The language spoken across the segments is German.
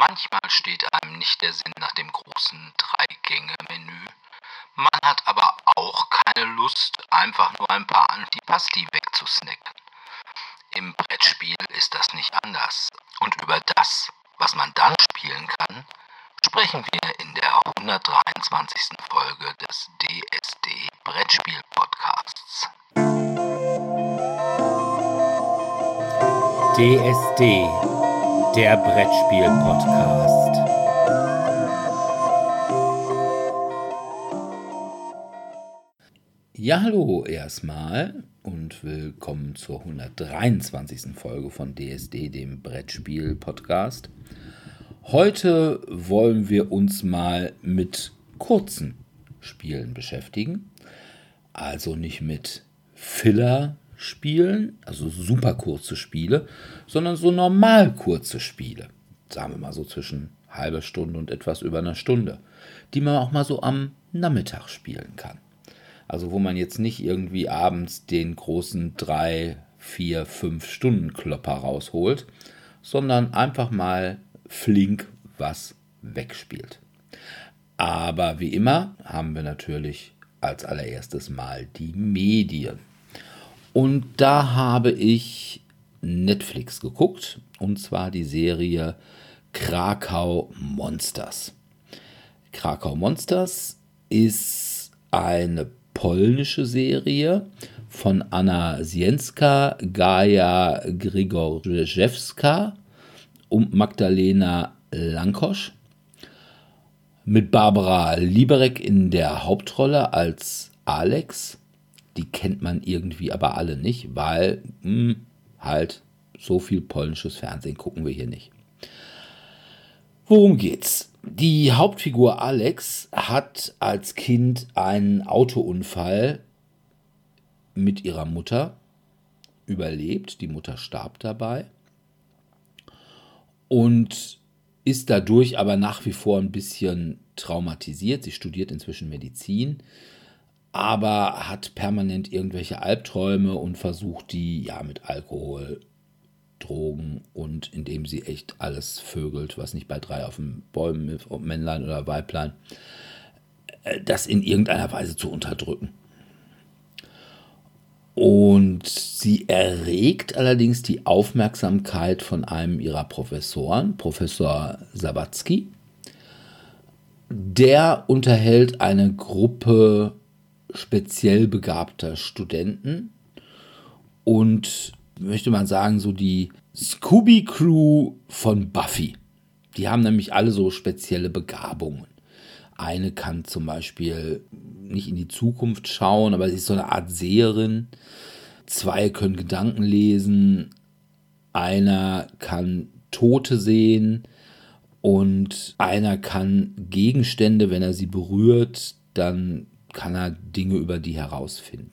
Manchmal steht einem nicht der Sinn nach dem großen Drei-Gänge-Menü. Man hat aber auch keine Lust, einfach nur ein paar Antipasti wegzusnacken. Im Brettspiel ist das nicht anders. Und über das, was man dann spielen kann, sprechen wir in der 123. Folge des DSD Brettspiel Podcasts. DSD, der Brettspiel Podcast. Ja, hallo erstmal und willkommen zur 123. Folge von DSD, dem Brettspiel Podcast. Heute wollen wir uns mal mit kurzen Spielen beschäftigen. Also nicht mit Filler-Spielen, also super kurze Spiele, sondern so normal kurze Spiele. Sagen wir mal so zwischen halber Stunde und etwas über einer Stunde, die man auch mal so am Nachmittag spielen kann. Also wo man jetzt nicht irgendwie abends den großen drei, vier, fünf Stunden Klopper rausholt, sondern einfach mal flink was wegspielt. Aber wie immer haben wir natürlich als allererstes mal die Medien. Und da habe ich Netflix geguckt, und zwar die Serie Krakau Monsters. Krakau Monsters ist eine polnische Serie von Anna Sienska, Gaja Grigorjewska und Magdalena Lankosch. Mit Barbara Lieberek in der Hauptrolle als Alex. Die kennt man irgendwie aber alle nicht, weil mh, hm, halt so viel polnisches Fernsehen gucken wir hier nicht. Worum geht's? Die Hauptfigur Alex hat als Kind einen Autounfall mit ihrer Mutter überlebt. Die Mutter starb dabei. Und ist dadurch aber nach wie vor ein bisschen traumatisiert. Sie studiert inzwischen Medizin, aber hat permanent irgendwelche Albträume und versucht die ja mit Alkohol, Drogen und indem sie echt alles vögelt, was nicht bei drei auf den Bäumen ist, ob Männlein oder Weiblein, äh, das in irgendeiner Weise zu unterdrücken. Und sie erregt allerdings die Aufmerksamkeit von einem ihrer Professoren, Professor Sabatsky. Der unterhält eine Gruppe speziell begabter Studenten und möchte man sagen, so die Scooby Crew von Buffy. Die haben nämlich alle so spezielle Begabungen. Eine kann zum Beispiel nicht in die Zukunft schauen, aber sie ist so eine Art Seherin. Zwei können Gedanken lesen. Einer kann Tote sehen. Und einer kann Gegenstände, wenn er sie berührt, dann kann er Dinge über die herausfinden.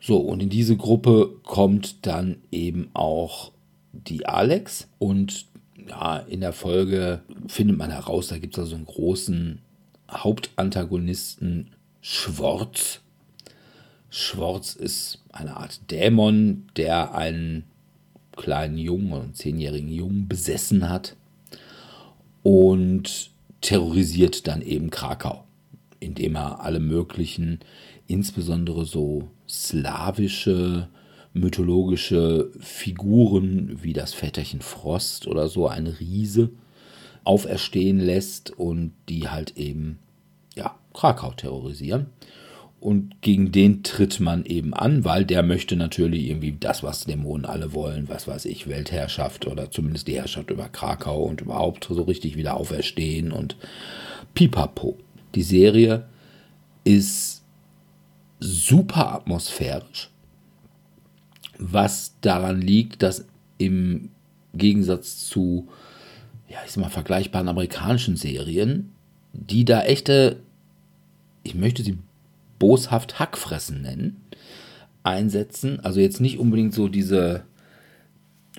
So, und in diese Gruppe kommt dann eben auch die Alex und ja, in der Folge findet man heraus, da gibt es also einen großen Hauptantagonisten Schwarz. Schwarz ist eine Art Dämon, der einen kleinen Jungen, einen zehnjährigen Jungen besessen hat und terrorisiert dann eben Krakau, indem er alle möglichen, insbesondere so slawische mythologische Figuren wie das Väterchen Frost oder so, ein Riese, auferstehen lässt und die halt eben, ja, Krakau terrorisieren. Und gegen den tritt man eben an, weil der möchte natürlich irgendwie das, was Dämonen alle wollen, was weiß ich, Weltherrschaft oder zumindest die Herrschaft über Krakau und überhaupt so richtig wieder auferstehen und pipapo. Die Serie ist super atmosphärisch was daran liegt, dass im Gegensatz zu, ja, ich sag mal, vergleichbaren amerikanischen Serien, die da echte, ich möchte sie boshaft Hackfressen nennen, einsetzen. Also jetzt nicht unbedingt so diese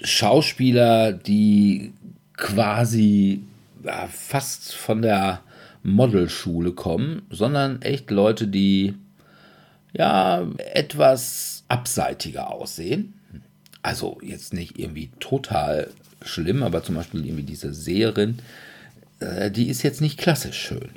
Schauspieler, die quasi ja, fast von der Modelschule kommen, sondern echt Leute, die ja etwas abseitiger aussehen. Also jetzt nicht irgendwie total schlimm, aber zum Beispiel irgendwie diese Seherin, äh, die ist jetzt nicht klassisch schön.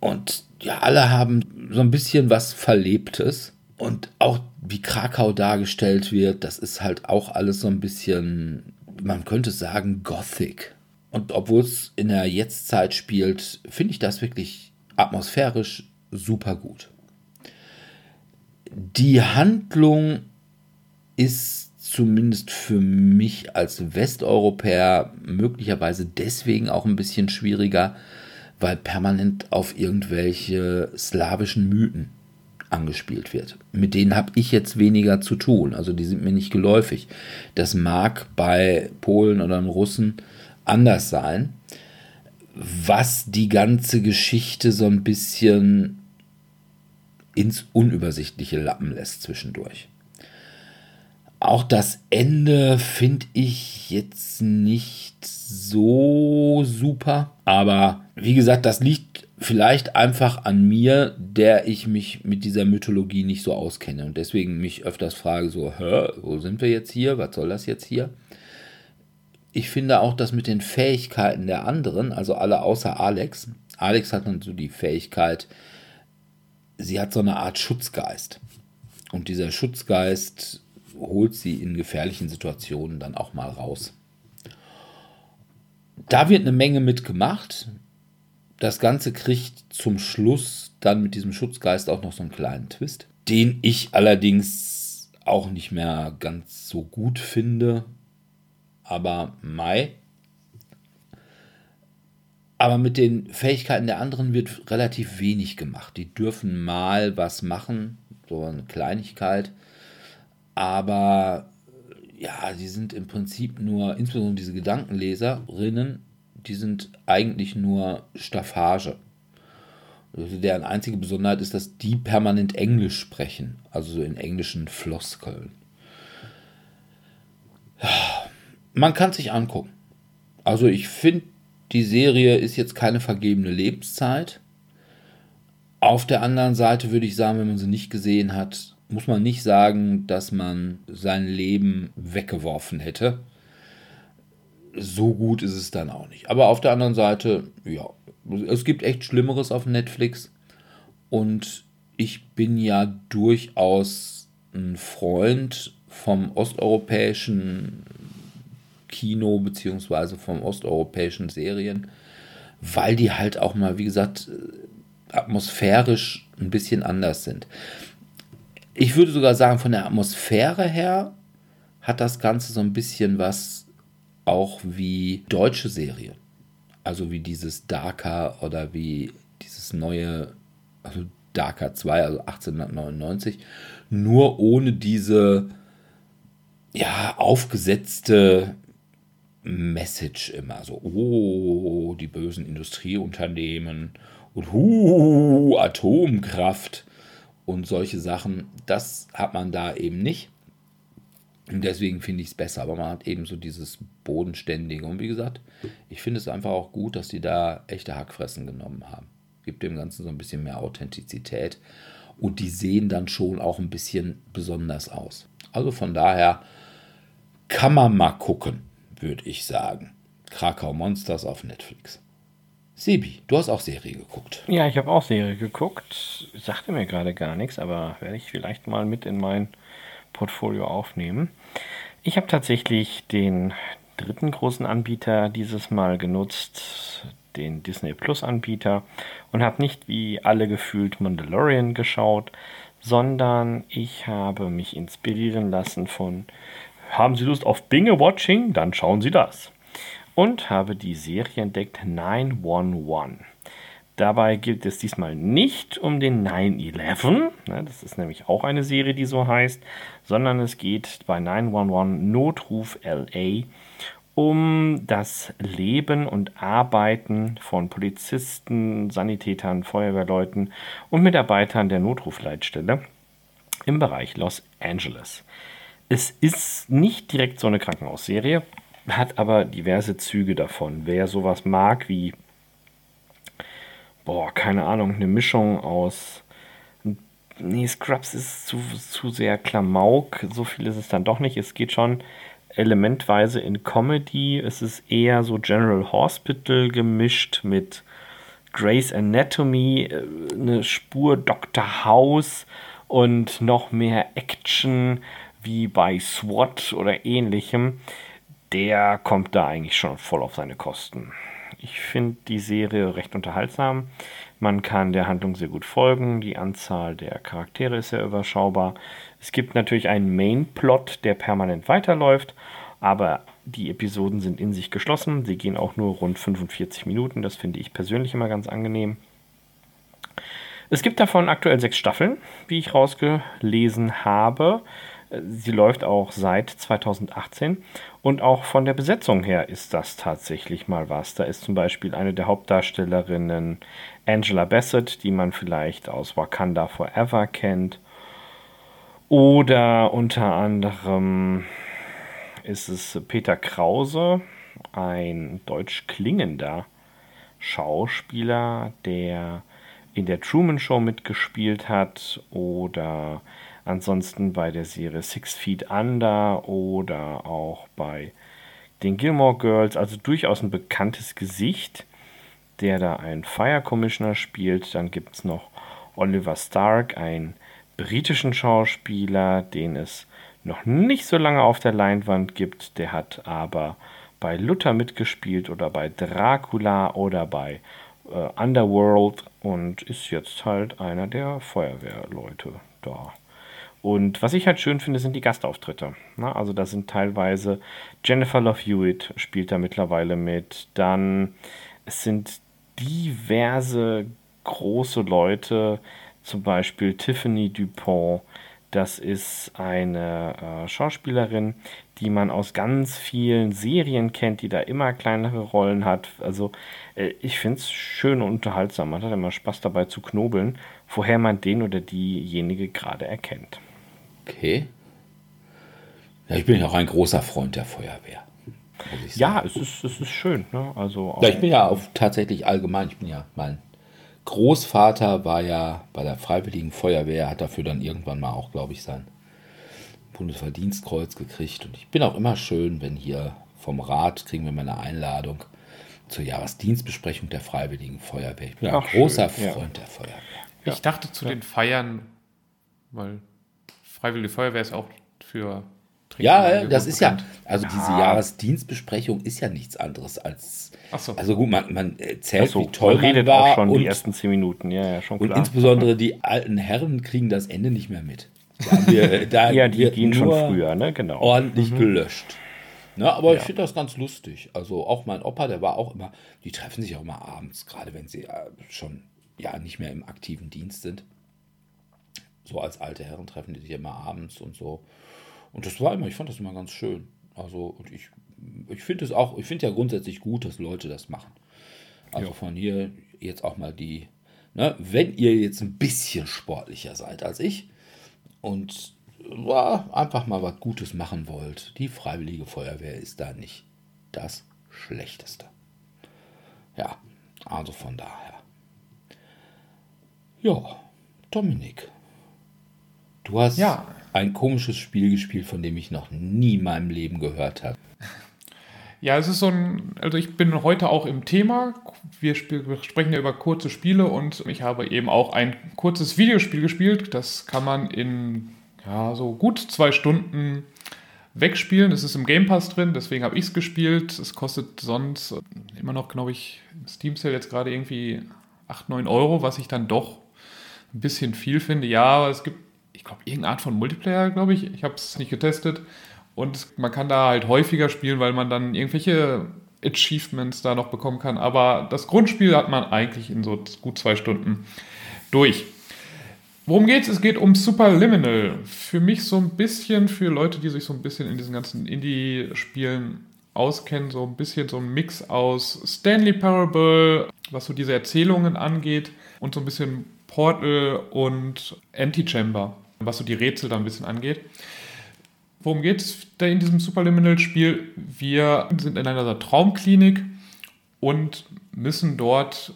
Und ja, alle haben so ein bisschen was Verlebtes. Und auch wie Krakau dargestellt wird, das ist halt auch alles so ein bisschen, man könnte sagen, Gothic. Und obwohl es in der Jetztzeit spielt, finde ich das wirklich atmosphärisch super gut. Die Handlung ist zumindest für mich als Westeuropäer möglicherweise deswegen auch ein bisschen schwieriger, weil permanent auf irgendwelche slawischen Mythen angespielt wird. Mit denen habe ich jetzt weniger zu tun. Also die sind mir nicht geläufig. Das mag bei Polen oder Russen anders sein, was die ganze Geschichte so ein bisschen ins Unübersichtliche lappen lässt zwischendurch. Auch das Ende finde ich jetzt nicht so super. Aber wie gesagt, das liegt vielleicht einfach an mir, der ich mich mit dieser Mythologie nicht so auskenne und deswegen mich öfters frage, so, hä, wo sind wir jetzt hier? Was soll das jetzt hier? Ich finde auch, dass mit den Fähigkeiten der anderen, also alle außer Alex, Alex hat dann so die Fähigkeit, sie hat so eine Art Schutzgeist. Und dieser Schutzgeist holt sie in gefährlichen Situationen dann auch mal raus. Da wird eine Menge mitgemacht. Das Ganze kriegt zum Schluss dann mit diesem Schutzgeist auch noch so einen kleinen Twist, den ich allerdings auch nicht mehr ganz so gut finde. Aber Mai. Aber mit den Fähigkeiten der anderen wird relativ wenig gemacht. Die dürfen mal was machen, so eine Kleinigkeit aber ja, die sind im Prinzip nur, insbesondere diese Gedankenleserinnen, die sind eigentlich nur Staffage. Also deren einzige Besonderheit ist, dass die permanent Englisch sprechen, also so in englischen Floskeln. Man kann sich angucken. Also ich finde, die Serie ist jetzt keine vergebene Lebenszeit. Auf der anderen Seite würde ich sagen, wenn man sie nicht gesehen hat, muss man nicht sagen, dass man sein Leben weggeworfen hätte. So gut ist es dann auch nicht. Aber auf der anderen Seite, ja, es gibt echt Schlimmeres auf Netflix. Und ich bin ja durchaus ein Freund vom osteuropäischen Kino beziehungsweise vom osteuropäischen Serien, weil die halt auch mal, wie gesagt, atmosphärisch ein bisschen anders sind ich würde sogar sagen, von der Atmosphäre her hat das Ganze so ein bisschen was auch wie deutsche Serien. Also wie dieses Darker oder wie dieses neue, also Darker 2, also 1899, nur ohne diese ja, aufgesetzte Message immer. So, oh, die bösen Industrieunternehmen und hu, Atomkraft und solche Sachen, das hat man da eben nicht. Und deswegen finde ich es besser. Aber man hat eben so dieses Bodenständige. Und wie gesagt, ich finde es einfach auch gut, dass die da echte Hackfressen genommen haben. Gibt dem Ganzen so ein bisschen mehr Authentizität. Und die sehen dann schon auch ein bisschen besonders aus. Also von daher kann man mal gucken, würde ich sagen. Krakau Monsters auf Netflix. Sebi, du hast auch Serie geguckt. Ja, ich habe auch Serie geguckt. Sagte mir gerade gar nichts, aber werde ich vielleicht mal mit in mein Portfolio aufnehmen. Ich habe tatsächlich den dritten großen Anbieter dieses Mal genutzt, den Disney Plus Anbieter, und habe nicht wie alle gefühlt Mandalorian geschaut, sondern ich habe mich inspirieren lassen von Haben Sie Lust auf Binge-Watching? Dann schauen Sie das und habe die Serie entdeckt 911. Dabei geht es diesmal nicht um den 9-11, ne, das ist nämlich auch eine Serie, die so heißt, sondern es geht bei 911 Notruf LA um das Leben und Arbeiten von Polizisten, Sanitätern, Feuerwehrleuten und Mitarbeitern der Notrufleitstelle im Bereich Los Angeles. Es ist nicht direkt so eine Krankenhausserie, hat aber diverse Züge davon. Wer sowas mag wie, boah, keine Ahnung, eine Mischung aus. Nee, Scrubs ist zu, zu sehr Klamauk, so viel ist es dann doch nicht. Es geht schon elementweise in Comedy. Es ist eher so General Hospital gemischt mit Grey's Anatomy, äh, eine Spur Dr. House und noch mehr Action wie bei SWAT oder ähnlichem. Der kommt da eigentlich schon voll auf seine Kosten. Ich finde die Serie recht unterhaltsam. Man kann der Handlung sehr gut folgen. Die Anzahl der Charaktere ist sehr überschaubar. Es gibt natürlich einen Main-Plot, der permanent weiterläuft, aber die Episoden sind in sich geschlossen. Sie gehen auch nur rund 45 Minuten. Das finde ich persönlich immer ganz angenehm. Es gibt davon aktuell sechs Staffeln, wie ich rausgelesen habe. Sie läuft auch seit 2018 und auch von der Besetzung her ist das tatsächlich mal was. Da ist zum Beispiel eine der Hauptdarstellerinnen Angela Bassett, die man vielleicht aus Wakanda Forever kennt. Oder unter anderem ist es Peter Krause, ein deutsch klingender Schauspieler, der in der Truman Show mitgespielt hat oder ansonsten bei der Serie Six Feet Under oder auch bei den Gilmore Girls, also durchaus ein bekanntes Gesicht, der da einen Fire Commissioner spielt. Dann gibt es noch Oliver Stark, einen britischen Schauspieler, den es noch nicht so lange auf der Leinwand gibt. Der hat aber bei Luther mitgespielt oder bei Dracula oder bei äh, Underworld und ist jetzt halt einer der Feuerwehrleute da. Und was ich halt schön finde, sind die Gastauftritte. Na, also da sind teilweise Jennifer Love Hewitt spielt da mittlerweile mit. Dann es sind diverse große Leute, zum Beispiel Tiffany Dupont. Das ist eine äh, Schauspielerin, die man aus ganz vielen Serien kennt, die da immer kleinere Rollen hat. Also äh, ich finde es schön und unterhaltsam. Man hat immer Spaß dabei zu knobeln, woher man den oder diejenige gerade erkennt. Okay. Ja, ich bin ja auch ein großer Freund der Feuerwehr. Ja, es ist, es ist schön. Ne? Also ja, ich bin ja auch tatsächlich allgemein, ich bin ja, mein Großvater war ja bei der Freiwilligen Feuerwehr, hat dafür dann irgendwann mal auch, glaube ich, sein Bundesverdienstkreuz gekriegt. Und ich bin auch immer schön, wenn hier vom Rat kriegen wir mal eine Einladung zur Jahresdienstbesprechung der Freiwilligen Feuerwehr. Ich bin Ach, ein großer schön, Freund ja. der Feuerwehr. Ich dachte zu ja. den Feiern, weil Freiwillige Feuerwehr ist auch für Trinken Ja, das ist bekannt. ja, also diese ah. Jahresdienstbesprechung ist ja nichts anderes als. Ach so. Also gut, man, man erzählt, so, wie toll man redet man war auch schon und, die ersten zehn Minuten, ja, ja, schon klar. Und insbesondere die alten Herren kriegen das Ende nicht mehr mit. Da wir, da ja, die gehen schon früher, ne, genau. Ordentlich mhm. gelöscht. Ne, aber ja. ich finde das ganz lustig. Also auch mein Opa, der war auch immer, die treffen sich auch immer abends, gerade wenn sie äh, schon ja nicht mehr im aktiven Dienst sind so als alte Herren treffen die sich immer abends und so. Und das war immer, ich fand das immer ganz schön. Also, und ich, ich finde es auch, ich finde ja grundsätzlich gut, dass Leute das machen. Also ja. von hier jetzt auch mal die, ne, wenn ihr jetzt ein bisschen sportlicher seid als ich und ja, einfach mal was Gutes machen wollt, die Freiwillige Feuerwehr ist da nicht das Schlechteste. Ja, also von daher. Ja, Dominik, Du hast ja. ein komisches Spiel gespielt, von dem ich noch nie in meinem Leben gehört habe. Ja, es ist so ein, also ich bin heute auch im Thema. Wir, spiel, wir, sprechen ja über kurze Spiele und ich habe eben auch ein kurzes Videospiel gespielt. Das kann man in ja, so gut zwei Stunden wegspielen. Es ist im Game Pass drin, deswegen habe ich es gespielt. Es kostet sonst immer noch, glaube ich, Steam Sale jetzt gerade irgendwie 8, 9 Euro, was ich dann doch ein bisschen viel finde. Ja, es gibt ich glaube, irgendeine Art von Multiplayer, glaube ich. Ich habe es nicht getestet. Und man kann da halt häufiger spielen, weil man dann irgendwelche Achievements da noch bekommen kann. Aber das Grundspiel hat man eigentlich in so gut zwei Stunden durch. Worum geht's? Es geht um Superliminal. Für mich so ein bisschen, für Leute, die sich so ein bisschen in diesen ganzen Indie-Spielen auskennen, so ein bisschen so ein Mix aus Stanley Parable, was so diese Erzählungen angeht, und so ein bisschen Portal und Antichamber was so die Rätsel da ein bisschen angeht. Worum geht es in diesem Superliminal-Spiel? Wir sind in einer Traumklinik und müssen dort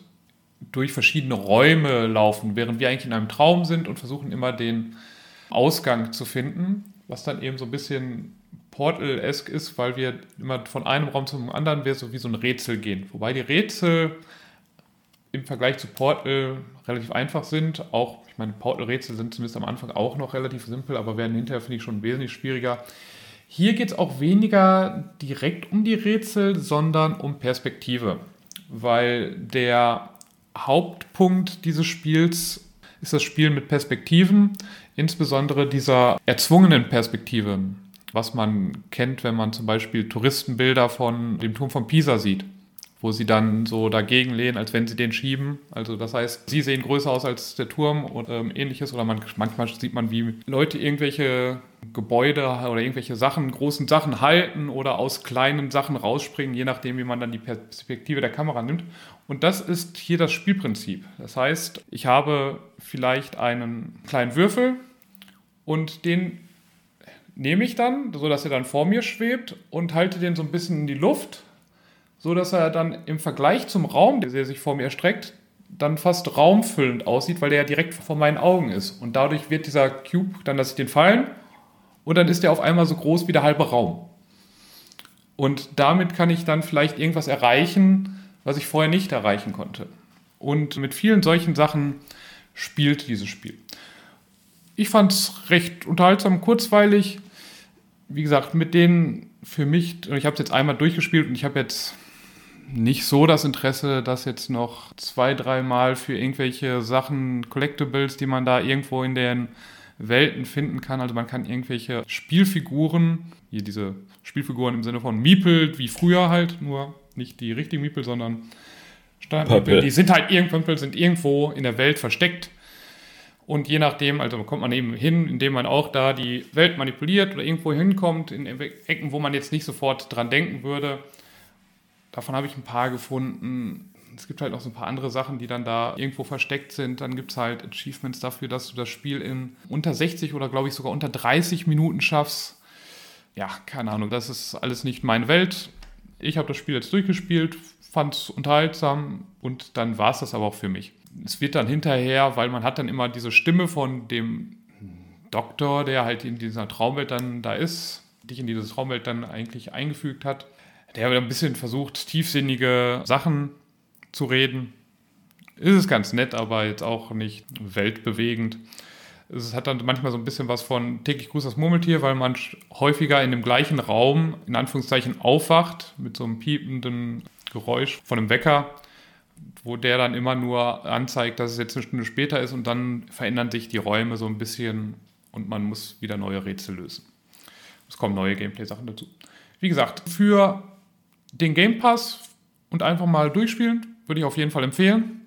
durch verschiedene Räume laufen, während wir eigentlich in einem Traum sind und versuchen immer den Ausgang zu finden, was dann eben so ein bisschen Portal-esque ist, weil wir immer von einem Raum zum anderen wir so wie so ein Rätsel gehen. Wobei die Rätsel im Vergleich zu Portal relativ einfach sind. Auch, ich meine, Portal-Rätsel sind zumindest am Anfang auch noch relativ simpel, aber werden hinterher, finde ich, schon wesentlich schwieriger. Hier geht es auch weniger direkt um die Rätsel, sondern um Perspektive. Weil der Hauptpunkt dieses Spiels ist das Spiel mit Perspektiven, insbesondere dieser erzwungenen Perspektive, was man kennt, wenn man zum Beispiel Touristenbilder von dem Turm von Pisa sieht wo sie dann so dagegen lehnen, als wenn sie den schieben. Also das heißt, sie sehen größer aus als der Turm und ähm, ähnliches. Oder man, manchmal sieht man, wie Leute irgendwelche Gebäude oder irgendwelche Sachen, großen Sachen halten oder aus kleinen Sachen rausspringen, je nachdem, wie man dann die Perspektive der Kamera nimmt. Und das ist hier das Spielprinzip. Das heißt, ich habe vielleicht einen kleinen Würfel und den nehme ich dann, sodass er dann vor mir schwebt und halte den so ein bisschen in die Luft so dass er dann im Vergleich zum Raum, der sich vor mir erstreckt, dann fast raumfüllend aussieht, weil der ja direkt vor meinen Augen ist. Und dadurch wird dieser Cube, dann lasse ich den fallen und dann ist der auf einmal so groß wie der halbe Raum. Und damit kann ich dann vielleicht irgendwas erreichen, was ich vorher nicht erreichen konnte. Und mit vielen solchen Sachen spielt dieses Spiel. Ich fand es recht unterhaltsam, kurzweilig. Wie gesagt, mit denen für mich, ich habe es jetzt einmal durchgespielt und ich habe jetzt nicht so das Interesse, dass jetzt noch zwei, dreimal für irgendwelche Sachen, Collectibles, die man da irgendwo in den Welten finden kann. Also man kann irgendwelche Spielfiguren, hier diese Spielfiguren im Sinne von Miepel, wie früher halt, nur nicht die richtigen Miepel, sondern Standardmiepel, die sind halt irgendwo, sind irgendwo in der Welt versteckt. Und je nachdem, also kommt man eben hin, indem man auch da die Welt manipuliert oder irgendwo hinkommt, in Ecken, wo man jetzt nicht sofort dran denken würde, Davon habe ich ein paar gefunden. Es gibt halt noch so ein paar andere Sachen, die dann da irgendwo versteckt sind. Dann gibt es halt Achievements dafür, dass du das Spiel in unter 60 oder glaube ich sogar unter 30 Minuten schaffst. Ja, keine Ahnung, das ist alles nicht meine Welt. Ich habe das Spiel jetzt durchgespielt, fand es unterhaltsam und dann war es das aber auch für mich. Es wird dann hinterher, weil man hat dann immer diese Stimme von dem Doktor, der halt in dieser Traumwelt dann da ist, dich in diese Traumwelt dann eigentlich eingefügt hat der ein bisschen versucht, tiefsinnige Sachen zu reden. Ist es ganz nett, aber jetzt auch nicht weltbewegend. Es hat dann manchmal so ein bisschen was von täglich Gruß das Murmeltier, weil man häufiger in dem gleichen Raum, in Anführungszeichen, aufwacht mit so einem piependen Geräusch von einem Wecker, wo der dann immer nur anzeigt, dass es jetzt eine Stunde später ist und dann verändern sich die Räume so ein bisschen und man muss wieder neue Rätsel lösen. Es kommen neue Gameplay-Sachen dazu. Wie gesagt, für den Game Pass und einfach mal durchspielen, würde ich auf jeden Fall empfehlen.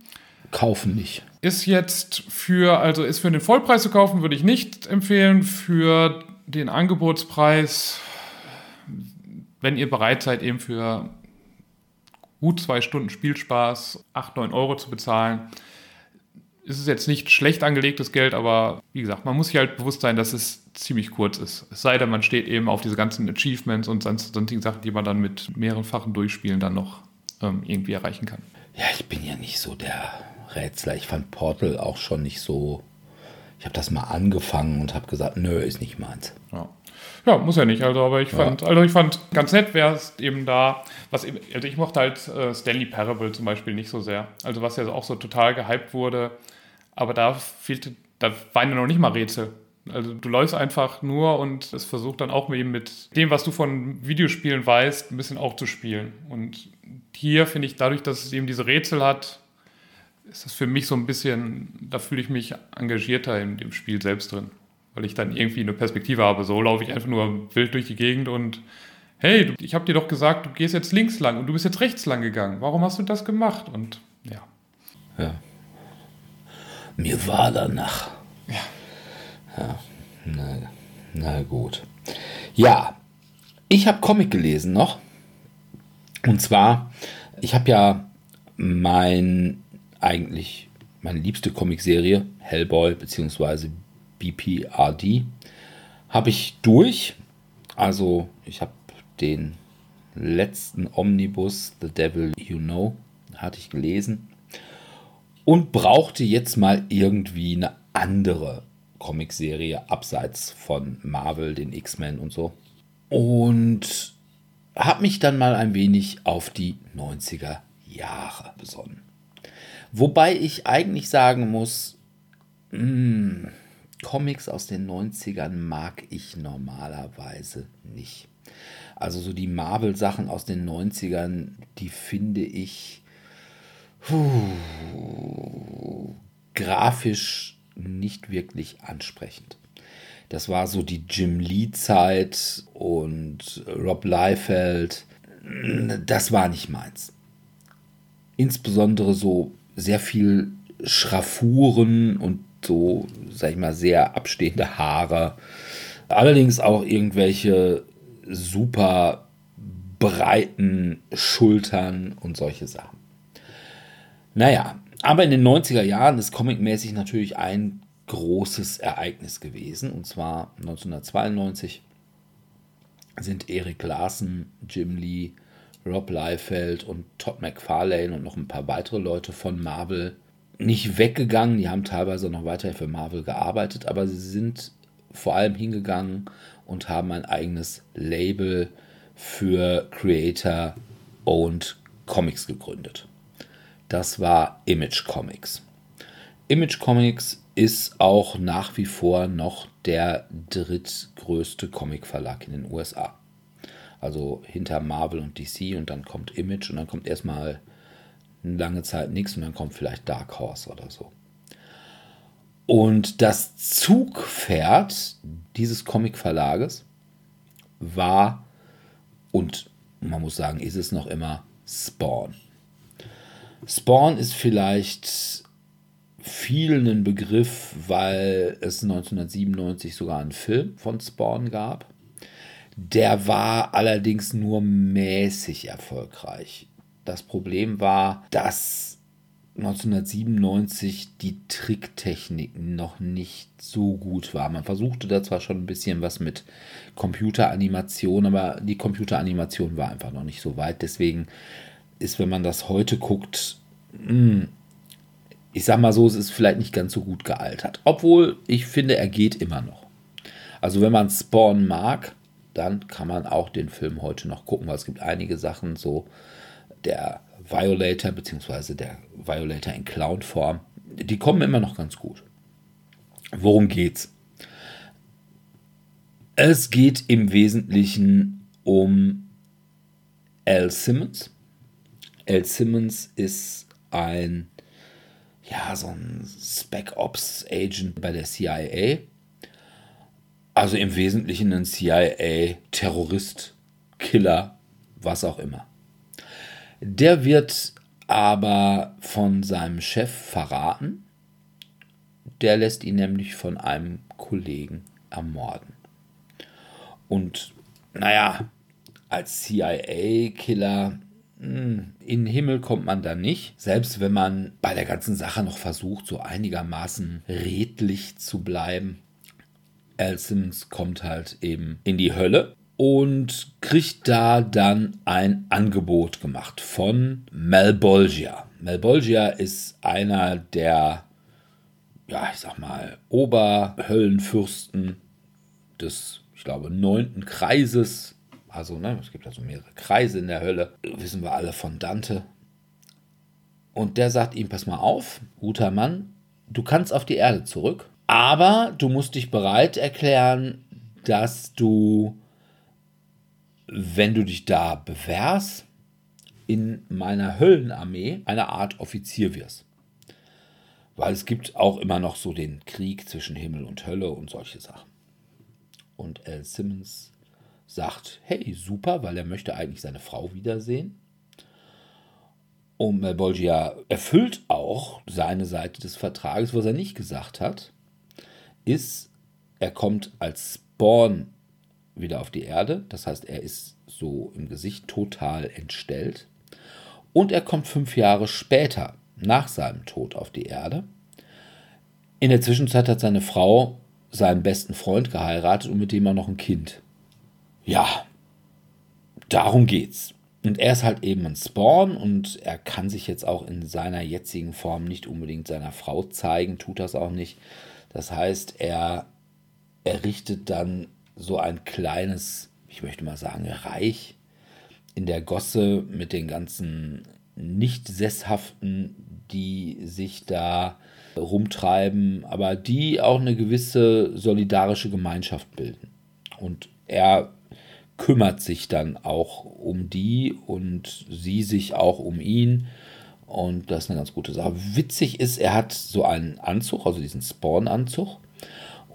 Kaufen nicht. Ist jetzt für, also ist für den Vollpreis zu kaufen, würde ich nicht empfehlen. Für den Angebotspreis, wenn ihr bereit seid, eben für gut zwei Stunden Spielspaß 8, 9 Euro zu bezahlen, ist es jetzt nicht schlecht angelegtes Geld, aber wie gesagt, man muss sich halt bewusst sein, dass es ziemlich kurz ist. Es sei denn, man steht eben auf diese ganzen Achievements und sonstigen Sachen, die man dann mit mehrenfachen Durchspielen dann noch ähm, irgendwie erreichen kann. Ja, ich bin ja nicht so der Rätsler. Ich fand Portal auch schon nicht so. Ich habe das mal angefangen und habe gesagt, nö, ist nicht meins. Ja. Ja, muss ja nicht. Also, aber ich fand, ja. also ich fand ganz nett wäre es eben da, was eben, also ich mochte halt äh, Stanley Parable zum Beispiel nicht so sehr. Also was ja auch so total gehypt wurde, aber da fehlte, da waren ja noch nicht mal Rätsel. Also du läufst einfach nur und es versucht dann auch eben mit dem, was du von Videospielen weißt, ein bisschen auch zu spielen. Und hier finde ich, dadurch, dass es eben diese Rätsel hat, ist das für mich so ein bisschen, da fühle ich mich engagierter in dem Spiel selbst drin. Weil ich dann irgendwie eine Perspektive habe. So laufe ich einfach nur wild durch die Gegend und hey, ich habe dir doch gesagt, du gehst jetzt links lang und du bist jetzt rechts lang gegangen. Warum hast du das gemacht? Und ja. Ja. Mir war danach. Ja. Ja, na, na gut. Ja, ich habe Comic gelesen noch. Und zwar, ich habe ja mein eigentlich meine liebste Comicserie, Hellboy bzw. BPRD, habe ich durch. Also ich habe den letzten Omnibus, The Devil You Know, hatte ich gelesen und brauchte jetzt mal irgendwie eine andere Comicserie abseits von Marvel, den X-Men und so. und habe mich dann mal ein wenig auf die 90er Jahre besonnen. Wobei ich eigentlich sagen muss, mh, hm, Comics aus den 90ern mag ich normalerweise nicht. Also so die Marvel-Sachen aus den 90ern, die finde ich puh, grafisch nicht wirklich ansprechend. Das war so die Jim Lee-Zeit und Rob Liefeld. Das war nicht meins. Insbesondere so sehr viel Schraffuren und so, sag ich mal, sehr abstehende Haare. Allerdings auch irgendwelche super breiten Schultern und solche Sachen. Naja, aber in den 90er Jahren ist comicmäßig natürlich ein großes Ereignis gewesen. Und zwar 1992 sind Eric Larsen, Jim Lee, Rob Liefeld und Todd McFarlane und noch ein paar weitere Leute von Marvel nicht weggegangen. Die haben teilweise noch weiter für Marvel gearbeitet, aber sie sind vor allem hingegangen und haben ein eigenes Label für Creator Owned Comics gegründet. Das war Image Comics. Image Comics ist auch nach wie vor noch der drittgrößte Comicverlag in den USA. Also hinter Marvel und DC und dann kommt Image und dann kommt erstmal eine lange Zeit nichts und dann kommt vielleicht Dark Horse oder so. Und das Zugpferd dieses Comicverlages war und man muss sagen, ist es noch immer Spawn. Spawn ist vielleicht vielen ein Begriff, weil es 1997 sogar einen Film von Spawn gab. Der war allerdings nur mäßig erfolgreich. Das Problem war, dass 1997 die Tricktechnik noch nicht so gut war. Man versuchte da zwar schon ein bisschen was mit Computeranimation, aber die Computeranimation war einfach noch nicht so weit. Deswegen ist, wenn man das heute guckt, hm, ich sag mal so, es ist vielleicht nicht ganz so gut gealtert. Obwohl ich finde, er geht immer noch. Also wenn man Spawn mag, dann kann man auch den Film heute noch gucken, weil es gibt einige Sachen so, der Violator, beziehungsweise der Violator in Clown-Form, die kommen immer noch ganz gut. Worum geht's? Es geht im Wesentlichen um Al Simmons. Al Simmons ist ein, ja, so ein Spec Ops Agent bei der CIA. Also im Wesentlichen ein CIA-Terrorist, Killer, was auch immer. Der wird aber von seinem Chef verraten. Der lässt ihn nämlich von einem Kollegen ermorden. Und naja, als CIA-Killer in den Himmel kommt man da nicht, selbst wenn man bei der ganzen Sache noch versucht, so einigermaßen redlich zu bleiben. Al Simmons kommt halt eben in die Hölle und kriegt da dann ein Angebot gemacht von Malbolgia. Malbolgia ist einer der, ja, ich sag mal, Oberhöllenfürsten des, ich glaube, neunten Kreises. Also, ne, es gibt also mehrere Kreise in der Hölle. Wissen wir alle von Dante. Und der sagt ihm: Pass mal auf, guter Mann, du kannst auf die Erde zurück, aber du musst dich bereit erklären, dass du wenn du dich da bewährst, in meiner Höllenarmee eine Art Offizier wirst. Weil es gibt auch immer noch so den Krieg zwischen Himmel und Hölle und solche Sachen. Und Al Simmons sagt, hey, super, weil er möchte eigentlich seine Frau wiedersehen. Und Malbolgia erfüllt auch seine Seite des Vertrages. Was er nicht gesagt hat, ist, er kommt als Spawn wieder auf die Erde. Das heißt, er ist so im Gesicht total entstellt. Und er kommt fünf Jahre später, nach seinem Tod, auf die Erde. In der Zwischenzeit hat seine Frau seinen besten Freund geheiratet und mit dem auch noch ein Kind. Ja, darum geht's. Und er ist halt eben ein Spawn und er kann sich jetzt auch in seiner jetzigen Form nicht unbedingt seiner Frau zeigen, tut das auch nicht. Das heißt, er errichtet dann so ein kleines ich möchte mal sagen, reich in der Gosse mit den ganzen Nicht-Sesshaften, die sich da rumtreiben, aber die auch eine gewisse solidarische Gemeinschaft bilden. Und er kümmert sich dann auch um die und sie sich auch um ihn. Und das ist eine ganz gute Sache. Witzig ist, er hat so einen Anzug, also diesen Spawn-Anzug.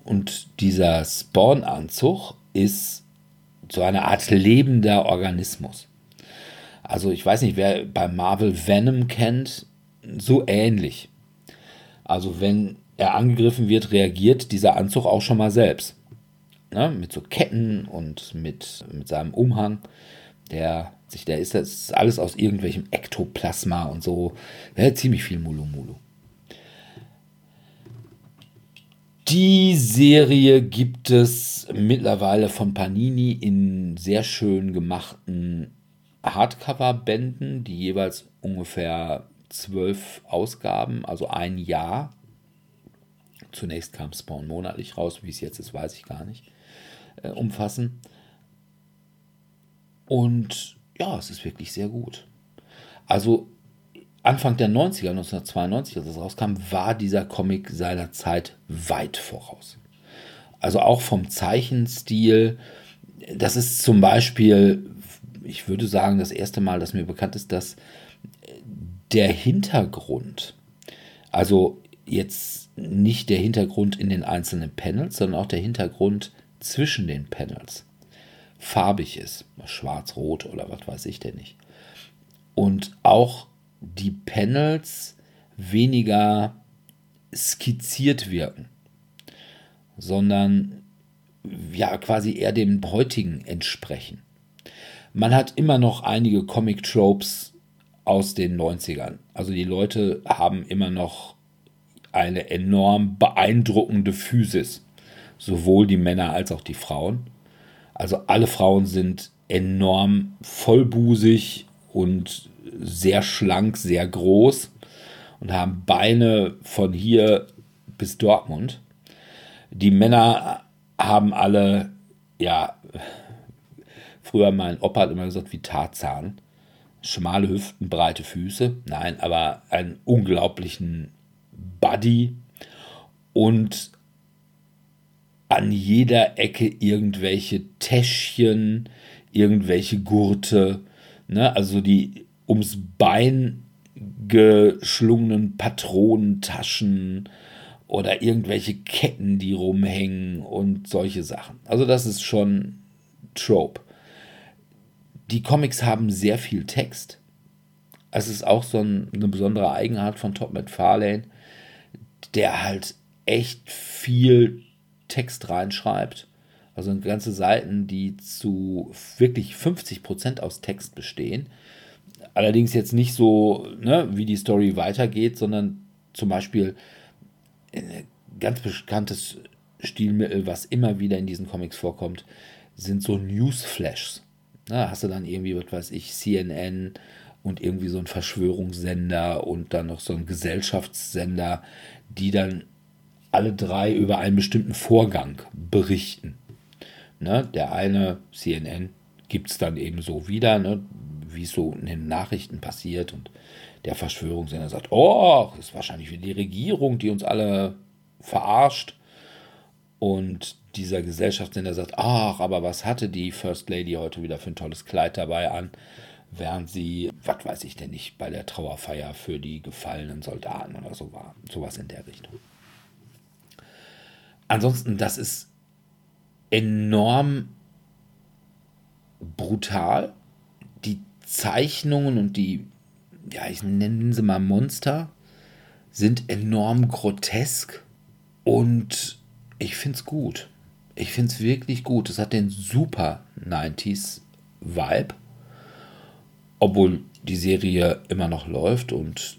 Und dieser Spawn-Anzug ist so eine Art lebender Organismus. Also ich weiß nicht, wer bei Marvel Venom kennt, so ähnlich. Also wenn er angegriffen wird, reagiert dieser Anzug auch schon mal selbst. Ne? Mit so Ketten und mit, mit seinem Umhang. Der sich, der ist, ist alles aus irgendwelchem Ektoplasma und so. Ja, ziemlich viel Mulu Mulu. Die Serie gibt es mittlerweile von Panini in sehr schön gemachten Hardcover-Bänden, die jeweils ungefähr zwölf Ausgaben, also ein Jahr. Zunächst kam Spawn monatlich raus, wie es jetzt ist, weiß ich gar nicht, äh, umfassen. Und ja, es ist wirklich sehr gut. Also Anfang der 90er, 1992, als es rauskam, war dieser Comic seiner Zeit weit voraus. Also auch vom Zeichenstil. Das ist zum Beispiel, ich würde sagen, das erste Mal, dass mir bekannt ist, dass der Hintergrund, also jetzt nicht der Hintergrund in den einzelnen Panels, sondern auch der Hintergrund zwischen den Panels farbig ist, schwarz, rot oder was weiß ich denn nicht. Und auch die Panels weniger skizziert wirken, sondern ja quasi eher dem heutigen entsprechen. Man hat immer noch einige Comic-Tropes aus den 90ern. Also die Leute haben immer noch eine enorm beeindruckende Physis. Sowohl die Männer als auch die Frauen. Also alle Frauen sind enorm vollbusig und sehr schlank, sehr groß und haben Beine von hier bis Dortmund. Die Männer haben alle, ja, früher mein Opa hat immer gesagt, wie Tarzan schmale Hüften, breite Füße. Nein, aber einen unglaublichen Body und an jeder Ecke irgendwelche Täschchen, irgendwelche Gurte, ne? also die ums Bein geschlungenen Patronentaschen oder irgendwelche Ketten, die rumhängen und solche Sachen. Also das ist schon Trope. Die Comics haben sehr viel Text. Es ist auch so ein, eine besondere Eigenart von Todd McFarlane, der halt echt viel Text reinschreibt. Also ganze Seiten, die zu wirklich 50% aus Text bestehen. Allerdings jetzt nicht so, ne, wie die Story weitergeht, sondern zum Beispiel ein ganz bekanntes Stilmittel, was immer wieder in diesen Comics vorkommt, sind so Newsflashs. Da hast du dann irgendwie, was weiß ich, CNN und irgendwie so ein Verschwörungssender und dann noch so ein Gesellschaftssender, die dann alle drei über einen bestimmten Vorgang berichten. Ne? Der eine, CNN, gibt es dann eben so wieder, ne? wie es so in den Nachrichten passiert und der Verschwörungssender sagt, oh, das ist wahrscheinlich wieder die Regierung, die uns alle verarscht. Und dieser Gesellschaftssender sagt, ach, aber was hatte die First Lady heute wieder für ein tolles Kleid dabei an, während sie, was weiß ich denn nicht, bei der Trauerfeier für die gefallenen Soldaten oder so war. Sowas in der Richtung. Ansonsten, das ist enorm brutal. Die Zeichnungen und die, ja, ich nenne sie mal Monster, sind enorm grotesk und ich finde es gut. Ich finde es wirklich gut. Es hat den super 90s Vibe. Obwohl die Serie immer noch läuft und